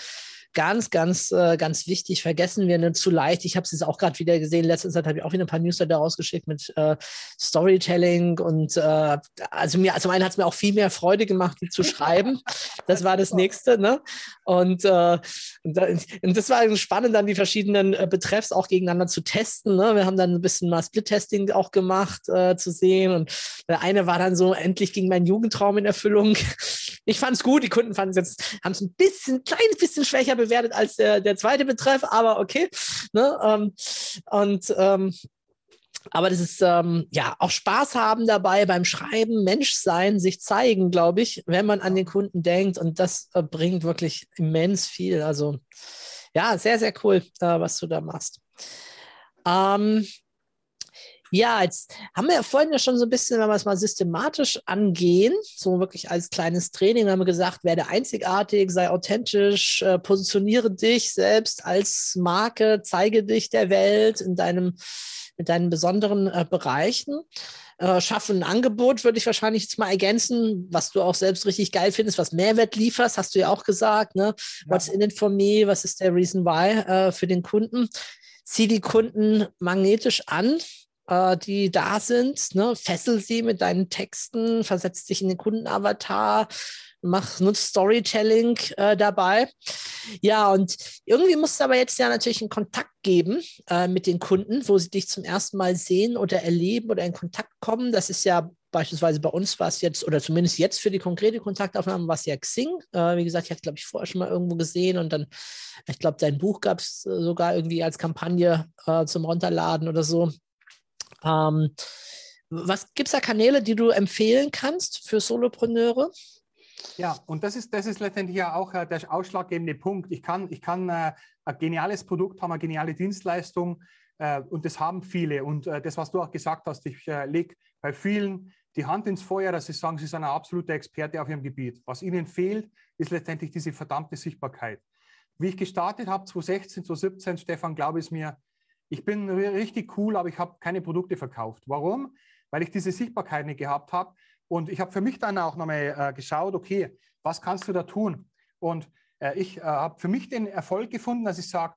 ganz, ganz, äh, ganz wichtig, vergessen wir nicht zu leicht. Ich habe es jetzt auch gerade wieder gesehen. Letzte Zeit habe ich auch wieder ein paar Newsletter rausgeschickt mit äh, Storytelling und äh, also mir, zum einen hat es mir auch viel mehr Freude gemacht, die zu (laughs) schreiben. Das war das nächste, ne? Und, äh, und, das war spannend, dann die verschiedenen äh, Betreffs auch gegeneinander zu testen. Ne? Wir haben dann ein bisschen mal Split-Testing auch gemacht, äh, zu sehen. Und der eine war dann so, endlich ging mein Jugendtraum in Erfüllung. Ich fand es gut, die Kunden fanden es jetzt, haben es ein bisschen, kleines bisschen schwächer bewertet als der, der zweite Betreff, aber okay. Ne? Ähm, und ähm, aber das ist ähm, ja auch Spaß haben dabei beim Schreiben, Mensch sein, sich zeigen, glaube ich, wenn man an den Kunden denkt. Und das äh, bringt wirklich immens viel. Also ja, sehr, sehr cool, äh, was du da machst. Ähm, ja, jetzt haben wir ja vorhin ja schon so ein bisschen, wenn wir es mal systematisch angehen, so wirklich als kleines Training, haben wir gesagt, werde einzigartig, sei authentisch, äh, positioniere dich selbst als Marke, zeige dich der Welt in deinem, mit deinen besonderen äh, Bereichen. Äh, schaffe ein Angebot, würde ich wahrscheinlich jetzt mal ergänzen, was du auch selbst richtig geil findest, was Mehrwert lieferst, hast du ja auch gesagt. Ne? Ja. What's in it for me? Was ist der Reason why äh, für den Kunden? Zieh die Kunden magnetisch an, äh, die da sind. Ne? Fessel sie mit deinen Texten, versetz dich in den Kundenavatar, mach, nutzt Storytelling äh, dabei. Ja, und irgendwie musst du aber jetzt ja natürlich einen Kontakt geben äh, mit den Kunden, wo sie dich zum ersten Mal sehen oder erleben oder in Kontakt kommen. Das ist ja beispielsweise bei uns war es jetzt, oder zumindest jetzt für die konkrete Kontaktaufnahme, war es ja Xing. Äh, wie gesagt, ich hatte, glaube ich, vorher schon mal irgendwo gesehen und dann, ich glaube, dein Buch gab es äh, sogar irgendwie als Kampagne äh, zum Runterladen oder so. Ähm, was gibt es da Kanäle, die du empfehlen kannst für Solopreneure? Ja, und das ist, das ist letztendlich ja auch äh, der ausschlaggebende Punkt. Ich kann, ich kann äh, ein geniales Produkt haben, eine geniale Dienstleistung äh, und das haben viele. Und äh, das, was du auch gesagt hast, ich äh, lege bei vielen die Hand ins Feuer, dass sie sagen, sie sind ein absoluter Experte auf ihrem Gebiet. Was ihnen fehlt, ist letztendlich diese verdammte Sichtbarkeit. Wie ich gestartet habe, 2016, 2017, Stefan, glaube ich mir, ich bin richtig cool, aber ich habe keine Produkte verkauft. Warum? Weil ich diese Sichtbarkeit nicht gehabt habe. Und ich habe für mich dann auch nochmal äh, geschaut, okay, was kannst du da tun? Und äh, ich äh, habe für mich den Erfolg gefunden, dass ich sage,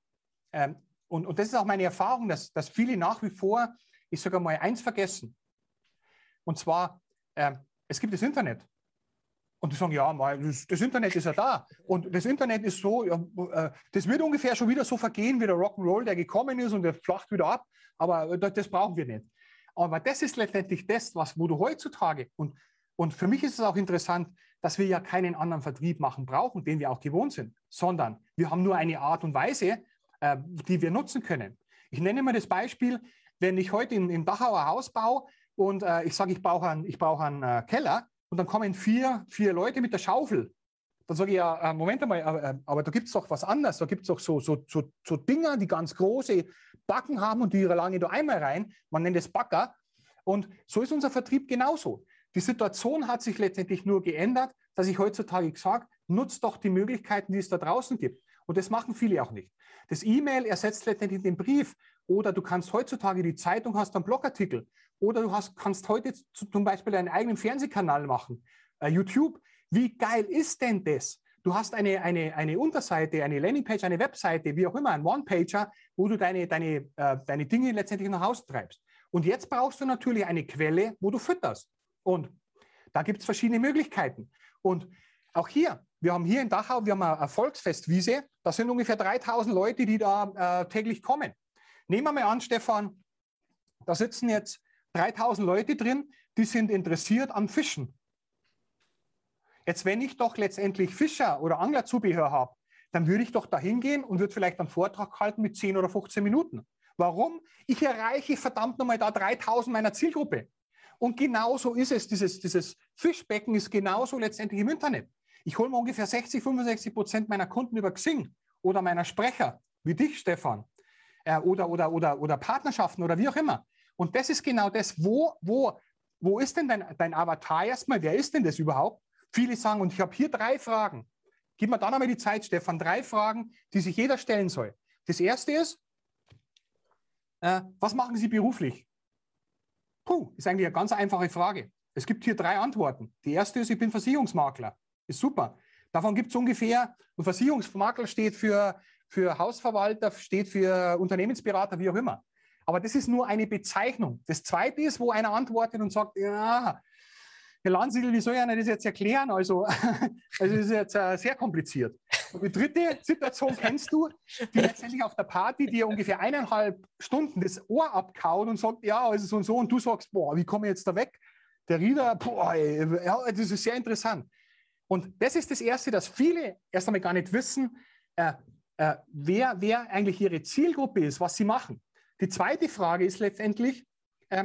ähm, und, und das ist auch meine Erfahrung, dass, dass viele nach wie vor, ich sage mal, eins vergessen. Und zwar, ähm, es gibt das Internet. Und die sagen, ja, das, Internet ist ja da. Und das Internet ist so, äh, das wird ungefähr schon wieder so vergehen wie der Rock'n'Roll, der gekommen ist und der flacht wieder ab. Aber das, das brauchen wir nicht. Aber das ist letztendlich das, was, wo du heutzutage, und, und für mich ist es auch interessant, dass wir ja keinen anderen Vertrieb machen brauchen, den wir auch gewohnt sind, sondern wir haben nur eine Art und Weise, äh, die wir nutzen können. Ich nenne mal das Beispiel, wenn ich heute in, in Dachauer Haus baue und äh, ich sage, ich brauche einen, ich brauche einen äh, Keller, und dann kommen vier, vier Leute mit der Schaufel. Dann sage ich ja, äh, Moment einmal, aber, äh, aber da gibt es doch was anderes. Da gibt es doch so, so, so, so Dinger, die ganz große Backen haben und die lange da einmal rein. Man nennt es Backer. Und so ist unser Vertrieb genauso. Die Situation hat sich letztendlich nur geändert, dass ich heutzutage gesagt nutzt doch die Möglichkeiten, die es da draußen gibt. Und das machen viele auch nicht. Das E-Mail ersetzt letztendlich den Brief. Oder du kannst heutzutage die Zeitung, hast einen Blogartikel. Oder du hast, kannst heute zum Beispiel einen eigenen Fernsehkanal machen. Uh, YouTube. Wie geil ist denn das? Du hast eine, eine, eine Unterseite, eine Landingpage, eine Webseite, wie auch immer, ein One-Pager, wo du deine, deine, äh, deine Dinge letztendlich nach Hause treibst. Und jetzt brauchst du natürlich eine Quelle, wo du fütterst. Und da gibt es verschiedene Möglichkeiten. Und auch hier, wir haben hier in Dachau, wir haben eine Volksfestwiese, da sind ungefähr 3000 Leute, die da äh, täglich kommen. Nehmen wir mal an, Stefan, da sitzen jetzt 3000 Leute drin, die sind interessiert am Fischen. Jetzt, wenn ich doch letztendlich Fischer oder Anglerzubehör habe, dann würde ich doch da hingehen und würde vielleicht einen Vortrag halten mit 10 oder 15 Minuten. Warum? Ich erreiche verdammt nochmal da 3000 meiner Zielgruppe. Und genauso ist es. Dieses, dieses Fischbecken ist genauso letztendlich im Internet. Ich hole mir ungefähr 60, 65 Prozent meiner Kunden über Xing oder meiner Sprecher, wie dich, Stefan, äh, oder, oder, oder, oder Partnerschaften oder wie auch immer. Und das ist genau das, wo, wo, wo ist denn dein, dein Avatar erstmal? Wer ist denn das überhaupt? Viele sagen, und ich habe hier drei Fragen. Gib mir dann einmal die Zeit, Stefan. Drei Fragen, die sich jeder stellen soll. Das erste ist, äh, was machen Sie beruflich? Puh, ist eigentlich eine ganz einfache Frage. Es gibt hier drei Antworten. Die erste ist, ich bin Versicherungsmakler. Ist super. Davon gibt es ungefähr, und Versicherungsmakler steht für, für Hausverwalter, steht für Unternehmensberater, wie auch immer. Aber das ist nur eine Bezeichnung. Das zweite ist, wo einer antwortet und sagt, ja, Herr Landsiedel, wie soll ich Ihnen das jetzt erklären? Also, (laughs) also das ist jetzt äh, sehr kompliziert. Und die dritte Situation kennst du, die letztendlich auf der Party dir ungefähr eineinhalb Stunden das Ohr abkauen und sagt, ja, also so und so, und du sagst, boah, wie komme ich jetzt da weg? Der Rieder, boah, ja, das ist sehr interessant. Und das ist das Erste, dass viele erst einmal gar nicht wissen, äh, äh, wer, wer eigentlich ihre Zielgruppe ist, was sie machen. Die zweite Frage ist letztendlich, äh,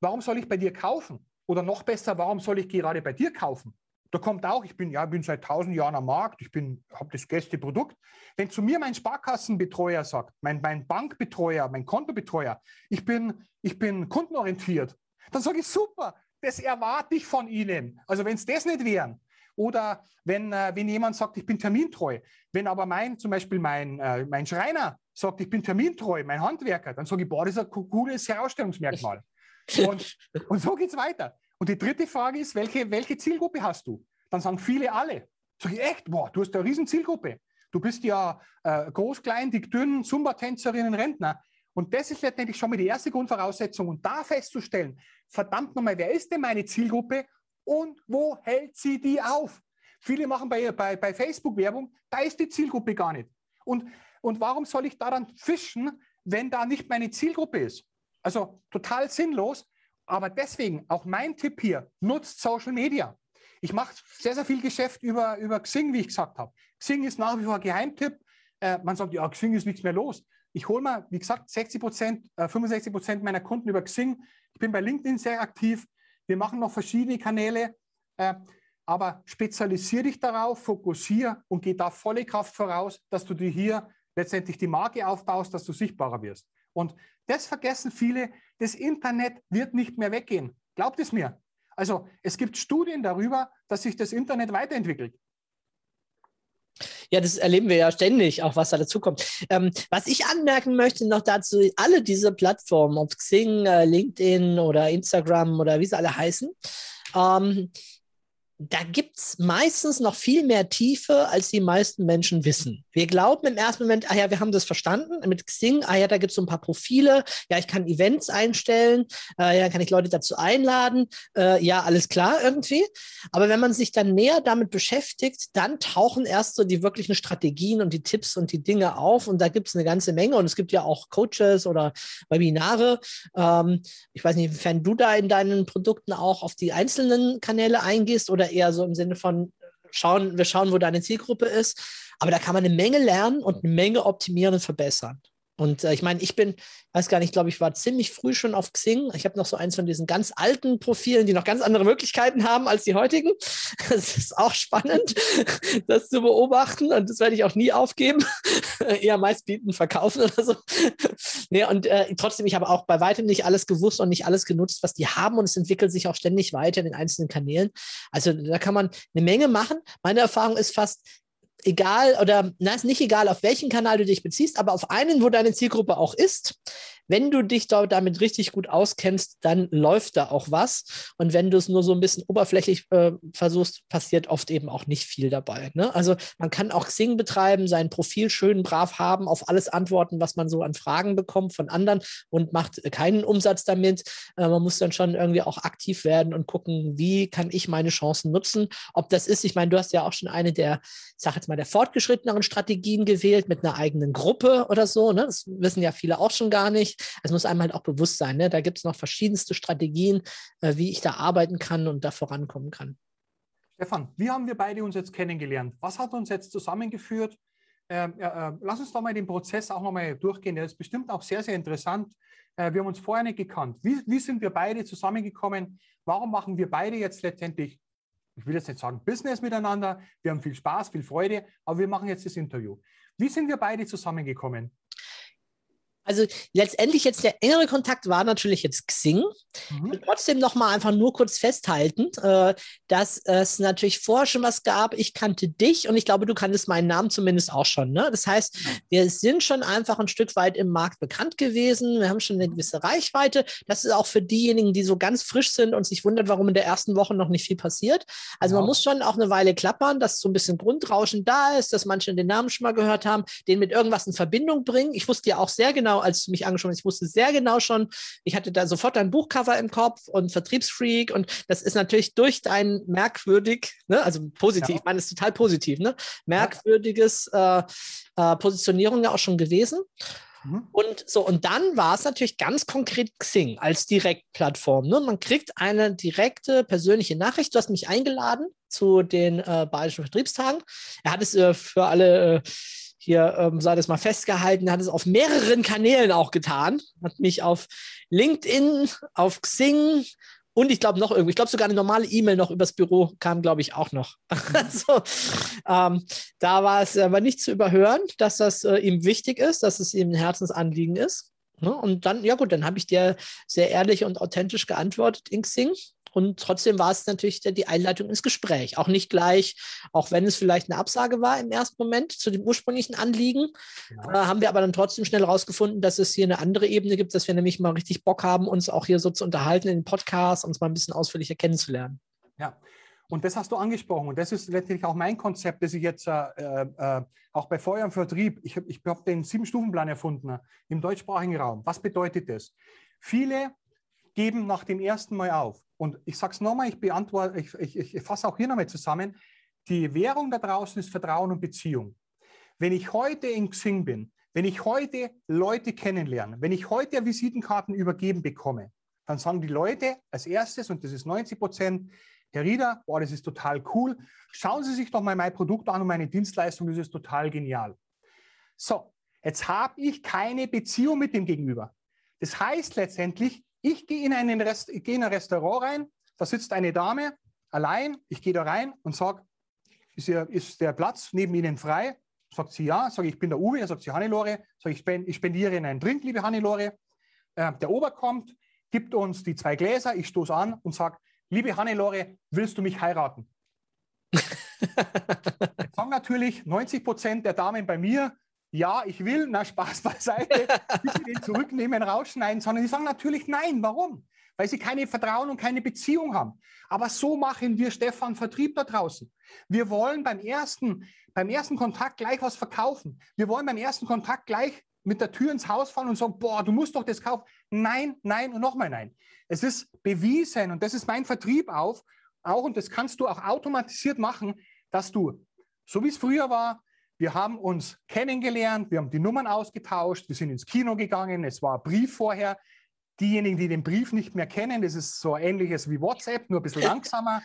warum soll ich bei dir kaufen? Oder noch besser, warum soll ich gerade bei dir kaufen? Da kommt auch, ich bin ja bin seit tausend Jahren am Markt, ich habe das Gästeprodukt. Wenn zu mir mein Sparkassenbetreuer sagt, mein, mein Bankbetreuer, mein Kontobetreuer, ich bin, ich bin kundenorientiert, dann sage ich super, das erwarte ich von Ihnen. Also wenn es das nicht wären, oder wenn, äh, wenn jemand sagt, ich bin termintreu, wenn aber mein, zum Beispiel mein, äh, mein Schreiner sagt, ich bin termintreu, mein Handwerker, dann sage ich, boah, das ist ein gutes Herausstellungsmerkmal. (laughs) Und, und so geht es weiter. Und die dritte Frage ist, welche, welche Zielgruppe hast du? Dann sagen viele alle. Sag ich, echt? Boah, du hast eine riesen Zielgruppe. Du bist ja äh, groß, klein, dick, dünn, Zumba-Tänzerinnen, Rentner. Und das ist letztendlich schon mal die erste Grundvoraussetzung. Und da festzustellen, verdammt nochmal, wer ist denn meine Zielgruppe und wo hält sie die auf? Viele machen bei, bei, bei Facebook Werbung, da ist die Zielgruppe gar nicht. Und, und warum soll ich da dann fischen, wenn da nicht meine Zielgruppe ist? Also total sinnlos. Aber deswegen auch mein Tipp hier, nutzt Social Media. Ich mache sehr, sehr viel Geschäft über, über Xing, wie ich gesagt habe. Xing ist nach wie vor ein Geheimtipp. Äh, man sagt, ja, Xing ist nichts mehr los. Ich hole mal, wie gesagt, 60 Prozent, äh, 65 Prozent meiner Kunden über Xing. Ich bin bei LinkedIn sehr aktiv. Wir machen noch verschiedene Kanäle. Äh, aber spezialisiere dich darauf, fokussiere und geh da volle Kraft voraus, dass du dir hier letztendlich die Marke aufbaust, dass du sichtbarer wirst. Und das vergessen viele. Das Internet wird nicht mehr weggehen. Glaubt es mir. Also es gibt Studien darüber, dass sich das Internet weiterentwickelt. Ja, das erleben wir ja ständig, auch was da dazu kommt. Ähm, was ich anmerken möchte noch dazu, alle diese Plattformen, ob Xing, äh, LinkedIn oder Instagram oder wie sie alle heißen, ähm, da gibt es meistens noch viel mehr Tiefe, als die meisten Menschen wissen. Wir glauben im ersten Moment, ah ja, wir haben das verstanden mit Xing, ah ja, da gibt es so ein paar Profile, ja, ich kann Events einstellen, äh, ja, kann ich Leute dazu einladen, äh, ja, alles klar irgendwie. Aber wenn man sich dann näher damit beschäftigt, dann tauchen erst so die wirklichen Strategien und die Tipps und die Dinge auf und da gibt es eine ganze Menge und es gibt ja auch Coaches oder Webinare. Ähm, ich weiß nicht, inwiefern du da in deinen Produkten auch auf die einzelnen Kanäle eingehst oder eher so im Sinne von schauen, wir schauen, wo deine Zielgruppe ist. Aber da kann man eine Menge lernen und eine Menge optimieren und verbessern. Und äh, ich meine, ich bin, weiß gar nicht, glaube ich, war ziemlich früh schon auf Xing. Ich habe noch so eins von diesen ganz alten Profilen, die noch ganz andere Möglichkeiten haben als die heutigen. (laughs) Das ist auch spannend, (laughs) das zu beobachten. Und das werde ich auch nie aufgeben. (laughs) Eher meist bieten, verkaufen oder so. nee, und äh, trotzdem, ich habe auch bei weitem nicht alles gewusst und nicht alles genutzt, was die haben. Und es entwickelt sich auch ständig weiter in den einzelnen Kanälen. Also da kann man eine Menge machen. Meine Erfahrung ist fast, egal oder na, ist nicht egal, auf welchen Kanal du dich beziehst, aber auf einen, wo deine Zielgruppe auch ist. Wenn du dich dort damit richtig gut auskennst, dann läuft da auch was. Und wenn du es nur so ein bisschen oberflächlich äh, versuchst, passiert oft eben auch nicht viel dabei. Ne? Also man kann auch Xing betreiben, sein Profil schön brav haben, auf alles antworten, was man so an Fragen bekommt von anderen und macht keinen Umsatz damit. Äh, man muss dann schon irgendwie auch aktiv werden und gucken, wie kann ich meine Chancen nutzen. Ob das ist, ich meine, du hast ja auch schon eine der, ich sag jetzt mal, der fortgeschritteneren Strategien gewählt mit einer eigenen Gruppe oder so. Ne? Das wissen ja viele auch schon gar nicht Es muss einem halt auch bewusst sein. Ne? Da gibt es noch verschiedenste Strategien, äh, wie ich da arbeiten kann und da vorankommen kann. Stefan, wie haben wir beide uns jetzt kennengelernt? Was hat uns jetzt zusammengeführt? Ähm, äh, lass uns doch mal den Prozess auch nochmal durchgehen. Der ist bestimmt auch sehr, sehr interessant. Äh, wir haben uns vorher nicht gekannt. Wie, wie sind wir beide zusammengekommen? Warum machen wir beide jetzt letztendlich ich will jetzt nicht sagen Business miteinander, wir haben viel Spaß, viel Freude, aber wir machen jetzt das Interview. Wie sind wir beide zusammengekommen? Also letztendlich jetzt der engere Kontakt war natürlich jetzt Xing. Mhm. Ich will trotzdem noch mal einfach nur kurz festhalten, äh, dass es natürlich vorher schon was gab. Ich kannte dich und ich glaube, du kanntest meinen Namen zumindest auch schon. Ne? Das heißt, wir sind schon einfach ein Stück weit im Markt bekannt gewesen. Wir haben schon eine gewisse Reichweite. Das ist auch für diejenigen, die so ganz frisch sind und sich wundern, warum in der ersten Woche noch nicht viel passiert. Also man Ja. muss schon auch eine Weile klappern, dass so ein bisschen Grundrauschen da ist, dass manche den Namen schon mal gehört haben, den mit irgendwas in Verbindung bringen. Ich wusste ja auch sehr genau, als du mich angeschaut hast, ich wusste sehr genau schon, ich hatte da sofort ein Buchcover im Kopf und Vertriebsfreak und das ist natürlich durch dein merkwürdig, ne, also positiv, Ja. ich meine, es ist total positiv, ne, merkwürdiges äh, äh, Positionierung ja auch schon gewesen. Mhm. Und so, und dann war es natürlich ganz konkret Xing als Direktplattform. Ne? Man kriegt eine direkte persönliche Nachricht. Du hast mich eingeladen zu den äh, Bayerischen Vertriebstagen. Er hat es äh, für alle äh, hier, ähm, sei das mal festgehalten, hat es auf mehreren Kanälen auch getan. Hat mich auf LinkedIn, auf Xing und ich glaube noch irgendwie, ich glaube sogar eine normale E-Mail noch übers Büro kam, glaube ich, auch noch. (laughs) also, ähm, da war es aber nicht zu überhören, dass das äh, ihm wichtig ist, dass es ihm ein Herzensanliegen ist. Ne? Und dann, ja gut, dann habe ich dir sehr ehrlich und authentisch geantwortet in Xing. Und trotzdem war es natürlich die Einleitung ins Gespräch. Auch nicht gleich, auch wenn es vielleicht eine Absage war im ersten Moment zu dem ursprünglichen Anliegen, äh, haben wir aber dann trotzdem schnell herausgefunden, dass es hier eine andere Ebene gibt, dass wir nämlich mal richtig Bock haben, uns auch hier so zu unterhalten in den Podcast, uns mal ein bisschen ausführlicher kennenzulernen. Ja, und das hast du angesprochen. Und das ist letztendlich auch mein Konzept, das ich jetzt äh, äh, auch bei Feuer und Vertrieb, ich habe ich hab den Sieben-Stufen-Plan erfunden äh, im deutschsprachigen Raum. Was bedeutet das? Viele geben nach dem ersten Mal auf. Und ich sage es nochmal, ich beantworte, ich, ich, ich fasse auch hier nochmal zusammen. Die Währung da draußen ist Vertrauen und Beziehung. Wenn ich heute in Xing bin, wenn ich heute Leute kennenlerne, wenn ich heute Visitenkarten übergeben bekomme, dann sagen die Leute als erstes, und das ist 90 Prozent, Herr Rieder, boah, das ist total cool. Schauen Sie sich doch mal mein Produkt an und meine Dienstleistung, das ist total genial. So, jetzt habe ich keine Beziehung mit dem Gegenüber. Das heißt letztendlich, ich gehe in, einen Rest, ich gehe in ein Restaurant rein, da sitzt eine Dame allein, ich gehe da rein und sage, ist, ist der Platz neben Ihnen frei? Sagt sie ja, sage ich, bin der Uwe, dann sagt sie Hannelore, sage ich, ich spendiere Ihnen einen Drink, liebe Hannelore. Äh, der Ober kommt, gibt uns die zwei Gläser, ich stoße an und sage, liebe Hannelore, willst du mich heiraten? (laughs) Jetzt sagen natürlich 90 Prozent der Damen bei mir, ja, ich will, na Spaß beiseite, (laughs) bitte den zurücknehmen, rausschneiden, sondern die sagen natürlich nein. Warum? Weil sie keine Vertrauen und keine Beziehung haben. Aber so machen wir, Stefan, Vertrieb da draußen. Wir wollen beim ersten, beim ersten Kontakt gleich was verkaufen. Wir wollen beim ersten Kontakt gleich mit der Tür ins Haus fallen und sagen, boah, du musst doch das kaufen. Nein, nein und nochmal nein. Es ist bewiesen und das ist mein Vertrieb auf, auch und das kannst du auch automatisiert machen, dass du, so wie es früher war, wir haben uns kennengelernt, wir haben die Nummern ausgetauscht, wir sind ins Kino gegangen, es war ein Brief vorher. Diejenigen, die den Brief nicht mehr kennen, das ist so ähnliches wie WhatsApp, nur ein bisschen langsamer.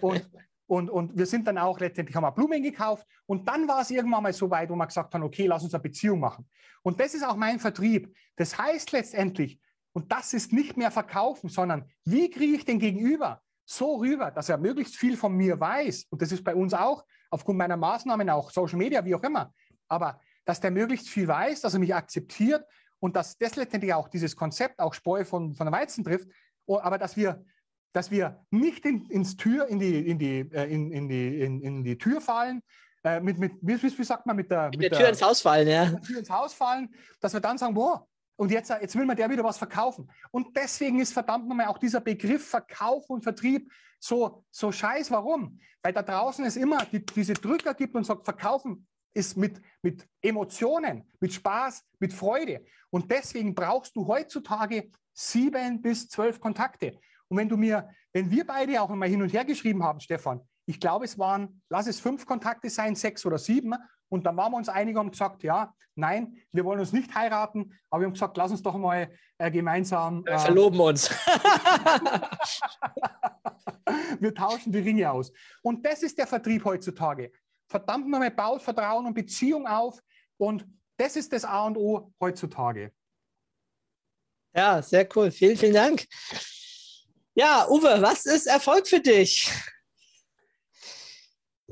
Und, und, und wir sind dann auch letztendlich, haben wir Blumen gekauft. Und dann war es irgendwann mal so weit, wo wir gesagt haben, okay, lass uns eine Beziehung machen. Und das ist auch mein Vertrieb. Das heißt letztendlich, und das ist nicht mehr verkaufen, sondern wie kriege ich den Gegenüber so rüber, dass er möglichst viel von mir weiß. Und das ist bei uns auch, aufgrund meiner Maßnahmen, auch Social Media, wie auch immer. Aber dass der möglichst viel weiß, dass er mich akzeptiert und dass das letztendlich auch dieses Konzept auch Spreu von, von der Weizen trifft, Oh, aber dass wir, dass wir nicht in, ins Tür, in die, in die, äh, in, in die, in, in die Tür fallen, äh, mit, mit, wie, wie, sagt man, mit der, Mit mit der Tür ins Haus fallen, ja. mit der Tür ins Haus fallen, dass wir dann sagen, boah, und jetzt, jetzt will man der wieder was verkaufen. Und deswegen ist verdammt nochmal auch dieser Begriff Verkauf und Vertrieb so, so scheiß. Warum? Weil da draußen es immer die, diese Drücker gibt und sagt, Verkaufen ist mit, mit Emotionen, mit Spaß, mit Freude. Und deswegen brauchst du heutzutage sieben bis zwölf Kontakte. Und wenn du mir, wenn wir beide auch mal hin und her geschrieben haben, Stefan, ich glaube, es waren, lass es fünf Kontakte sein, sechs oder sieben. Und dann waren wir uns einig und haben gesagt, ja, nein, wir wollen uns nicht heiraten, aber wir haben gesagt, lass uns doch mal äh, gemeinsam. Wir Äh, verloben uns. (laughs) wir tauschen die Ringe aus. Und das ist der Vertrieb heutzutage. Verdammt nochmal, baut Vertrauen und Beziehung auf. Und das ist das A und O heutzutage. Ja, sehr cool. Vielen, vielen Dank. Ja, Uwe, was ist Erfolg für dich?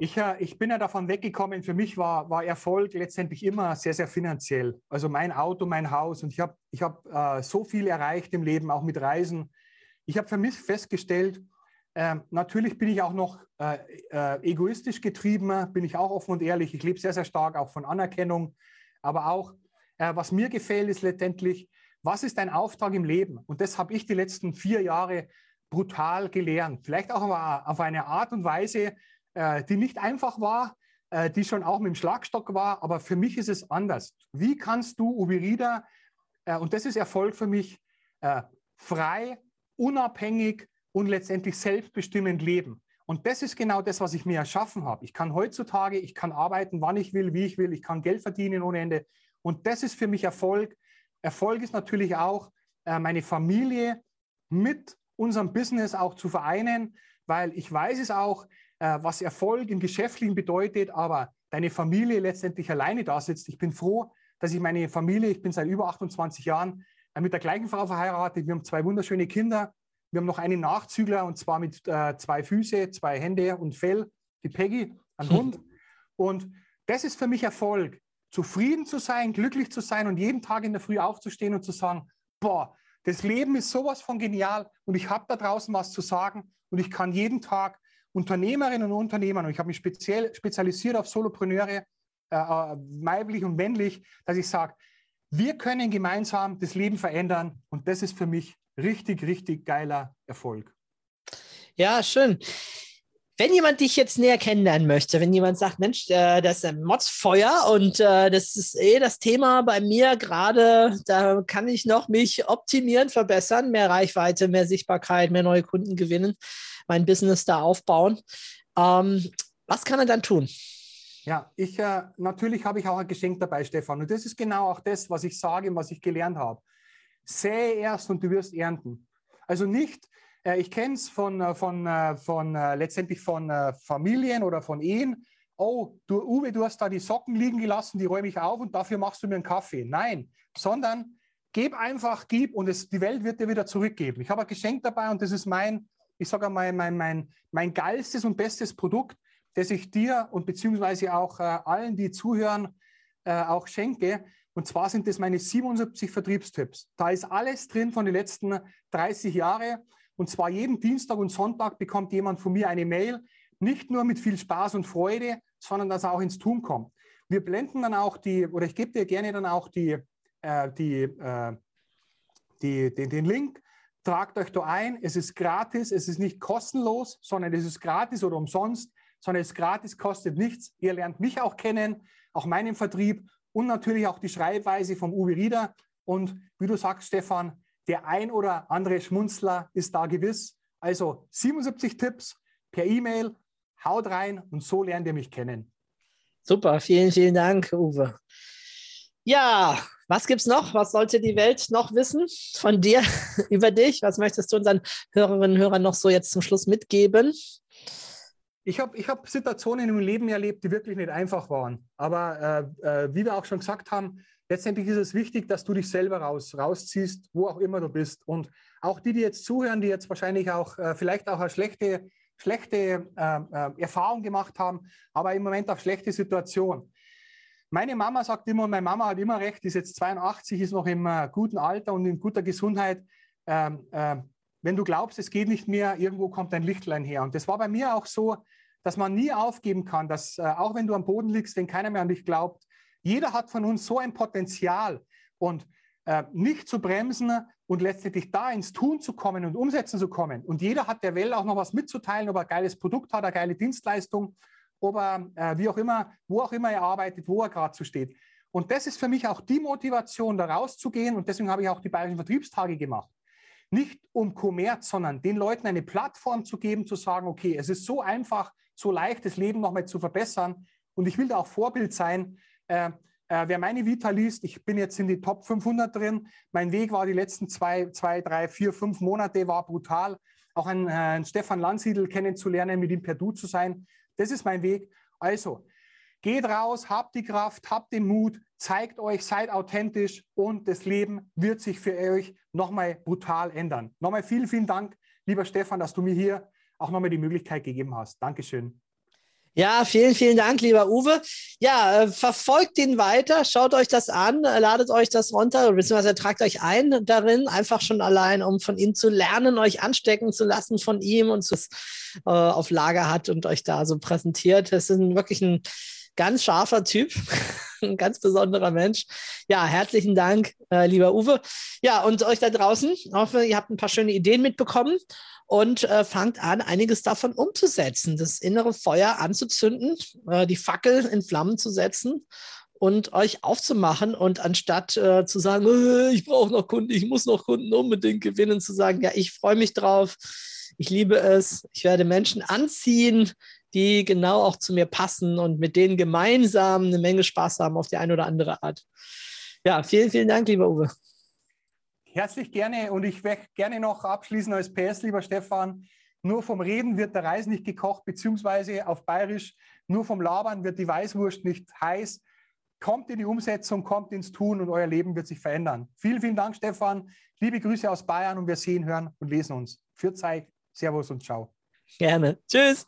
Ich, äh, ich bin ja davon weggekommen. Für mich war, war Erfolg letztendlich immer sehr, sehr finanziell. Also mein Auto, mein Haus. Und ich habe ich hab, äh, so viel erreicht im Leben, auch mit Reisen. Ich habe für mich festgestellt, äh, natürlich bin ich auch noch äh, äh, egoistisch getrieben, bin ich auch offen und ehrlich. Ich lebe sehr, sehr stark auch von Anerkennung. Aber auch, äh, was mir gefällt, ist letztendlich, was ist dein Auftrag im Leben? Und das habe ich die letzten vier Jahre brutal gelernt. Vielleicht auch auf eine Art und Weise, äh, die nicht einfach war, äh, die schon auch mit dem Schlagstock war, aber für mich ist es anders. Wie kannst du Uberida, äh, und das ist Erfolg für mich, äh, frei, unabhängig und letztendlich selbstbestimmend leben? Und das ist genau das, was ich mir erschaffen habe. Ich kann heutzutage, ich kann arbeiten, wann ich will, wie ich will, ich kann Geld verdienen ohne Ende. Und das ist für mich Erfolg. Erfolg ist natürlich auch, äh, meine Familie mit unserem Business auch zu vereinen, weil ich weiß es auch, was Erfolg im Geschäftlichen bedeutet, aber deine Familie letztendlich alleine da sitzt. Ich bin froh, dass ich meine Familie, ich bin seit über 28 Jahren äh, mit der gleichen Frau verheiratet. Wir haben zwei wunderschöne Kinder. Wir haben noch einen Nachzügler und zwar mit äh, zwei Füße, zwei Hände und Fell, die Peggy, ein hm. Hund. Und das ist für mich Erfolg. Zufrieden zu sein, glücklich zu sein und jeden Tag in der Früh aufzustehen und zu sagen, boah, das Leben ist sowas von genial und ich habe da draußen was zu sagen und ich kann jeden Tag Unternehmerinnen und Unternehmern, und ich habe mich speziell spezialisiert auf Solopreneure, äh, äh, weiblich und männlich, dass ich sage, wir können gemeinsam das Leben verändern und das ist für mich richtig, richtig geiler Erfolg. Ja, schön. Wenn jemand dich jetzt näher kennenlernen möchte, wenn jemand sagt, Mensch, äh, das ist ein Modsfeuer und äh, das ist eh das Thema bei mir gerade, da kann ich noch mich optimieren, verbessern, mehr Reichweite, mehr Sichtbarkeit, mehr neue Kunden gewinnen, mein Business da aufbauen. Ähm, was kann er dann tun? Ja, ich äh, natürlich habe ich auch ein Geschenk dabei, Stefan. Und das ist genau auch das, was ich sage und was ich gelernt habe. Sähe erst und du wirst ernten. Also nicht, äh, ich kenne es von, äh, von, äh, von letztendlich von Familien oder von Ehen. Oh, du Uwe, du hast da die Socken liegen gelassen, die räume ich auf und dafür machst du mir einen Kaffee. Nein, sondern gib einfach, gib und es, die Welt wird dir wieder zurückgeben. Ich habe ein Geschenk dabei und das ist mein, ich sage mal, mein, mein, mein geilstes und bestes Produkt, das ich dir und beziehungsweise auch äh, allen, die zuhören, äh, auch schenke. Und zwar sind das meine 77 Vertriebstipps. Da ist alles drin von den letzten 30 Jahren. Und zwar jeden Dienstag und Sonntag bekommt jemand von mir eine Mail, nicht nur mit viel Spaß und Freude, sondern dass er auch ins Tun kommt. Wir blenden dann auch die, oder ich gebe dir gerne dann auch die, äh, die, äh, die, den, den Link. Tragt euch da ein. Es ist gratis, es ist nicht kostenlos, sondern es ist gratis oder umsonst, sondern es ist gratis, kostet nichts. Ihr lernt mich auch kennen, auch meinen Vertrieb und natürlich auch die Schreibweise vom Uwe Rieder. Und wie du sagst, Stefan, der ein oder andere Schmunzler ist da gewiss. Also 77 Tipps per E-Mail, haut rein und so lernt ihr mich kennen. Super, vielen, vielen Dank, Uwe. Ja, was gibt es noch? Was sollte die Welt noch wissen von dir, (laughs) über dich? Was möchtest du unseren Hörerinnen und Hörern noch so jetzt zum Schluss mitgeben? Ich habe ich hab Situationen im Leben erlebt, die wirklich nicht einfach waren. Aber äh, äh, wie wir auch schon gesagt haben, letztendlich ist es wichtig, dass du dich selber raus, rausziehst, wo auch immer du bist. Und auch die, die jetzt zuhören, die jetzt wahrscheinlich auch äh, vielleicht auch eine schlechte, schlechte äh, äh, Erfahrung gemacht haben, aber im Moment auf schlechte Situation. Meine Mama sagt immer, und meine Mama hat immer recht, ist jetzt 82, ist noch im äh, guten Alter und in guter Gesundheit. Ähm, äh, wenn du glaubst, es geht nicht mehr, irgendwo kommt ein Lichtlein her. Und das war bei mir auch so, dass man nie aufgeben kann, dass äh, auch wenn du am Boden liegst, wenn keiner mehr an dich glaubt, jeder hat von uns so ein Potenzial und äh, nicht zu bremsen und letztendlich da ins Tun zu kommen und umsetzen zu kommen. Und jeder hat der Welt auch noch was mitzuteilen, ob er ein geiles Produkt hat, eine geile Dienstleistung, ob er, äh, wie auch immer, wo auch immer er arbeitet, wo er gerade so steht. Und das ist für mich auch die Motivation, da rauszugehen. Und deswegen habe ich auch die Bayerischen Vertriebstage gemacht. Nicht um Kommerz, sondern den Leuten eine Plattform zu geben, zu sagen, okay, es ist so einfach, so leicht, das Leben nochmal zu verbessern. Und ich will da auch Vorbild sein, äh, äh, wer meine Vita liest, ich bin jetzt in die Top 500 drin. Mein Weg war die letzten zwei, zwei drei, vier, fünf Monate, war brutal. Auch einen, äh, Stefan Landsiedel kennenzulernen, mit ihm per Du zu sein. Das ist mein Weg. Also, geht raus, habt die Kraft, habt den Mut, zeigt euch, seid authentisch und das Leben wird sich für euch nochmal brutal ändern. Nochmal vielen, vielen Dank, lieber Stefan, dass du mir hier auch nochmal die Möglichkeit gegeben hast. Dankeschön. Ja, vielen, vielen Dank, lieber Uwe. Ja, äh, verfolgt ihn weiter, schaut euch das an, äh, ladet euch das runter, beziehungsweise tragt euch ein darin, einfach schon allein, um von ihm zu lernen, euch anstecken zu lassen von ihm und es äh, auf Lager hat und euch da so präsentiert. Es ist wirklich ein ganz scharfer Typ, (laughs) ein ganz besonderer Mensch. Ja, herzlichen Dank, äh, lieber Uwe. Ja, und euch da draußen, hoffe, ihr habt ein paar schöne Ideen mitbekommen und äh, fangt an, einiges davon umzusetzen, das innere Feuer anzuzünden, äh, die Fackel in Flammen zu setzen und euch aufzumachen und anstatt äh, zu sagen, äh, ich brauche noch Kunden, ich muss noch Kunden unbedingt gewinnen, zu sagen, ja, ich freue mich drauf, ich liebe es, ich werde Menschen anziehen, die genau auch zu mir passen und mit denen gemeinsam eine Menge Spaß haben auf die eine oder andere Art. Ja, vielen, vielen Dank, lieber Uwe. Herzlich gerne und ich werde gerne noch abschließen als PS, lieber Stefan. Nur vom Reden wird der Reis nicht gekocht, beziehungsweise auf Bayerisch, nur vom Labern wird die Weißwurst nicht heiß. Kommt in die Umsetzung, kommt ins Tun und euer Leben wird sich verändern. Vielen, vielen Dank, Stefan. Liebe Grüße aus Bayern und wir sehen, hören und lesen uns. Für Zeit, Servus und Ciao. Gerne. Tschüss.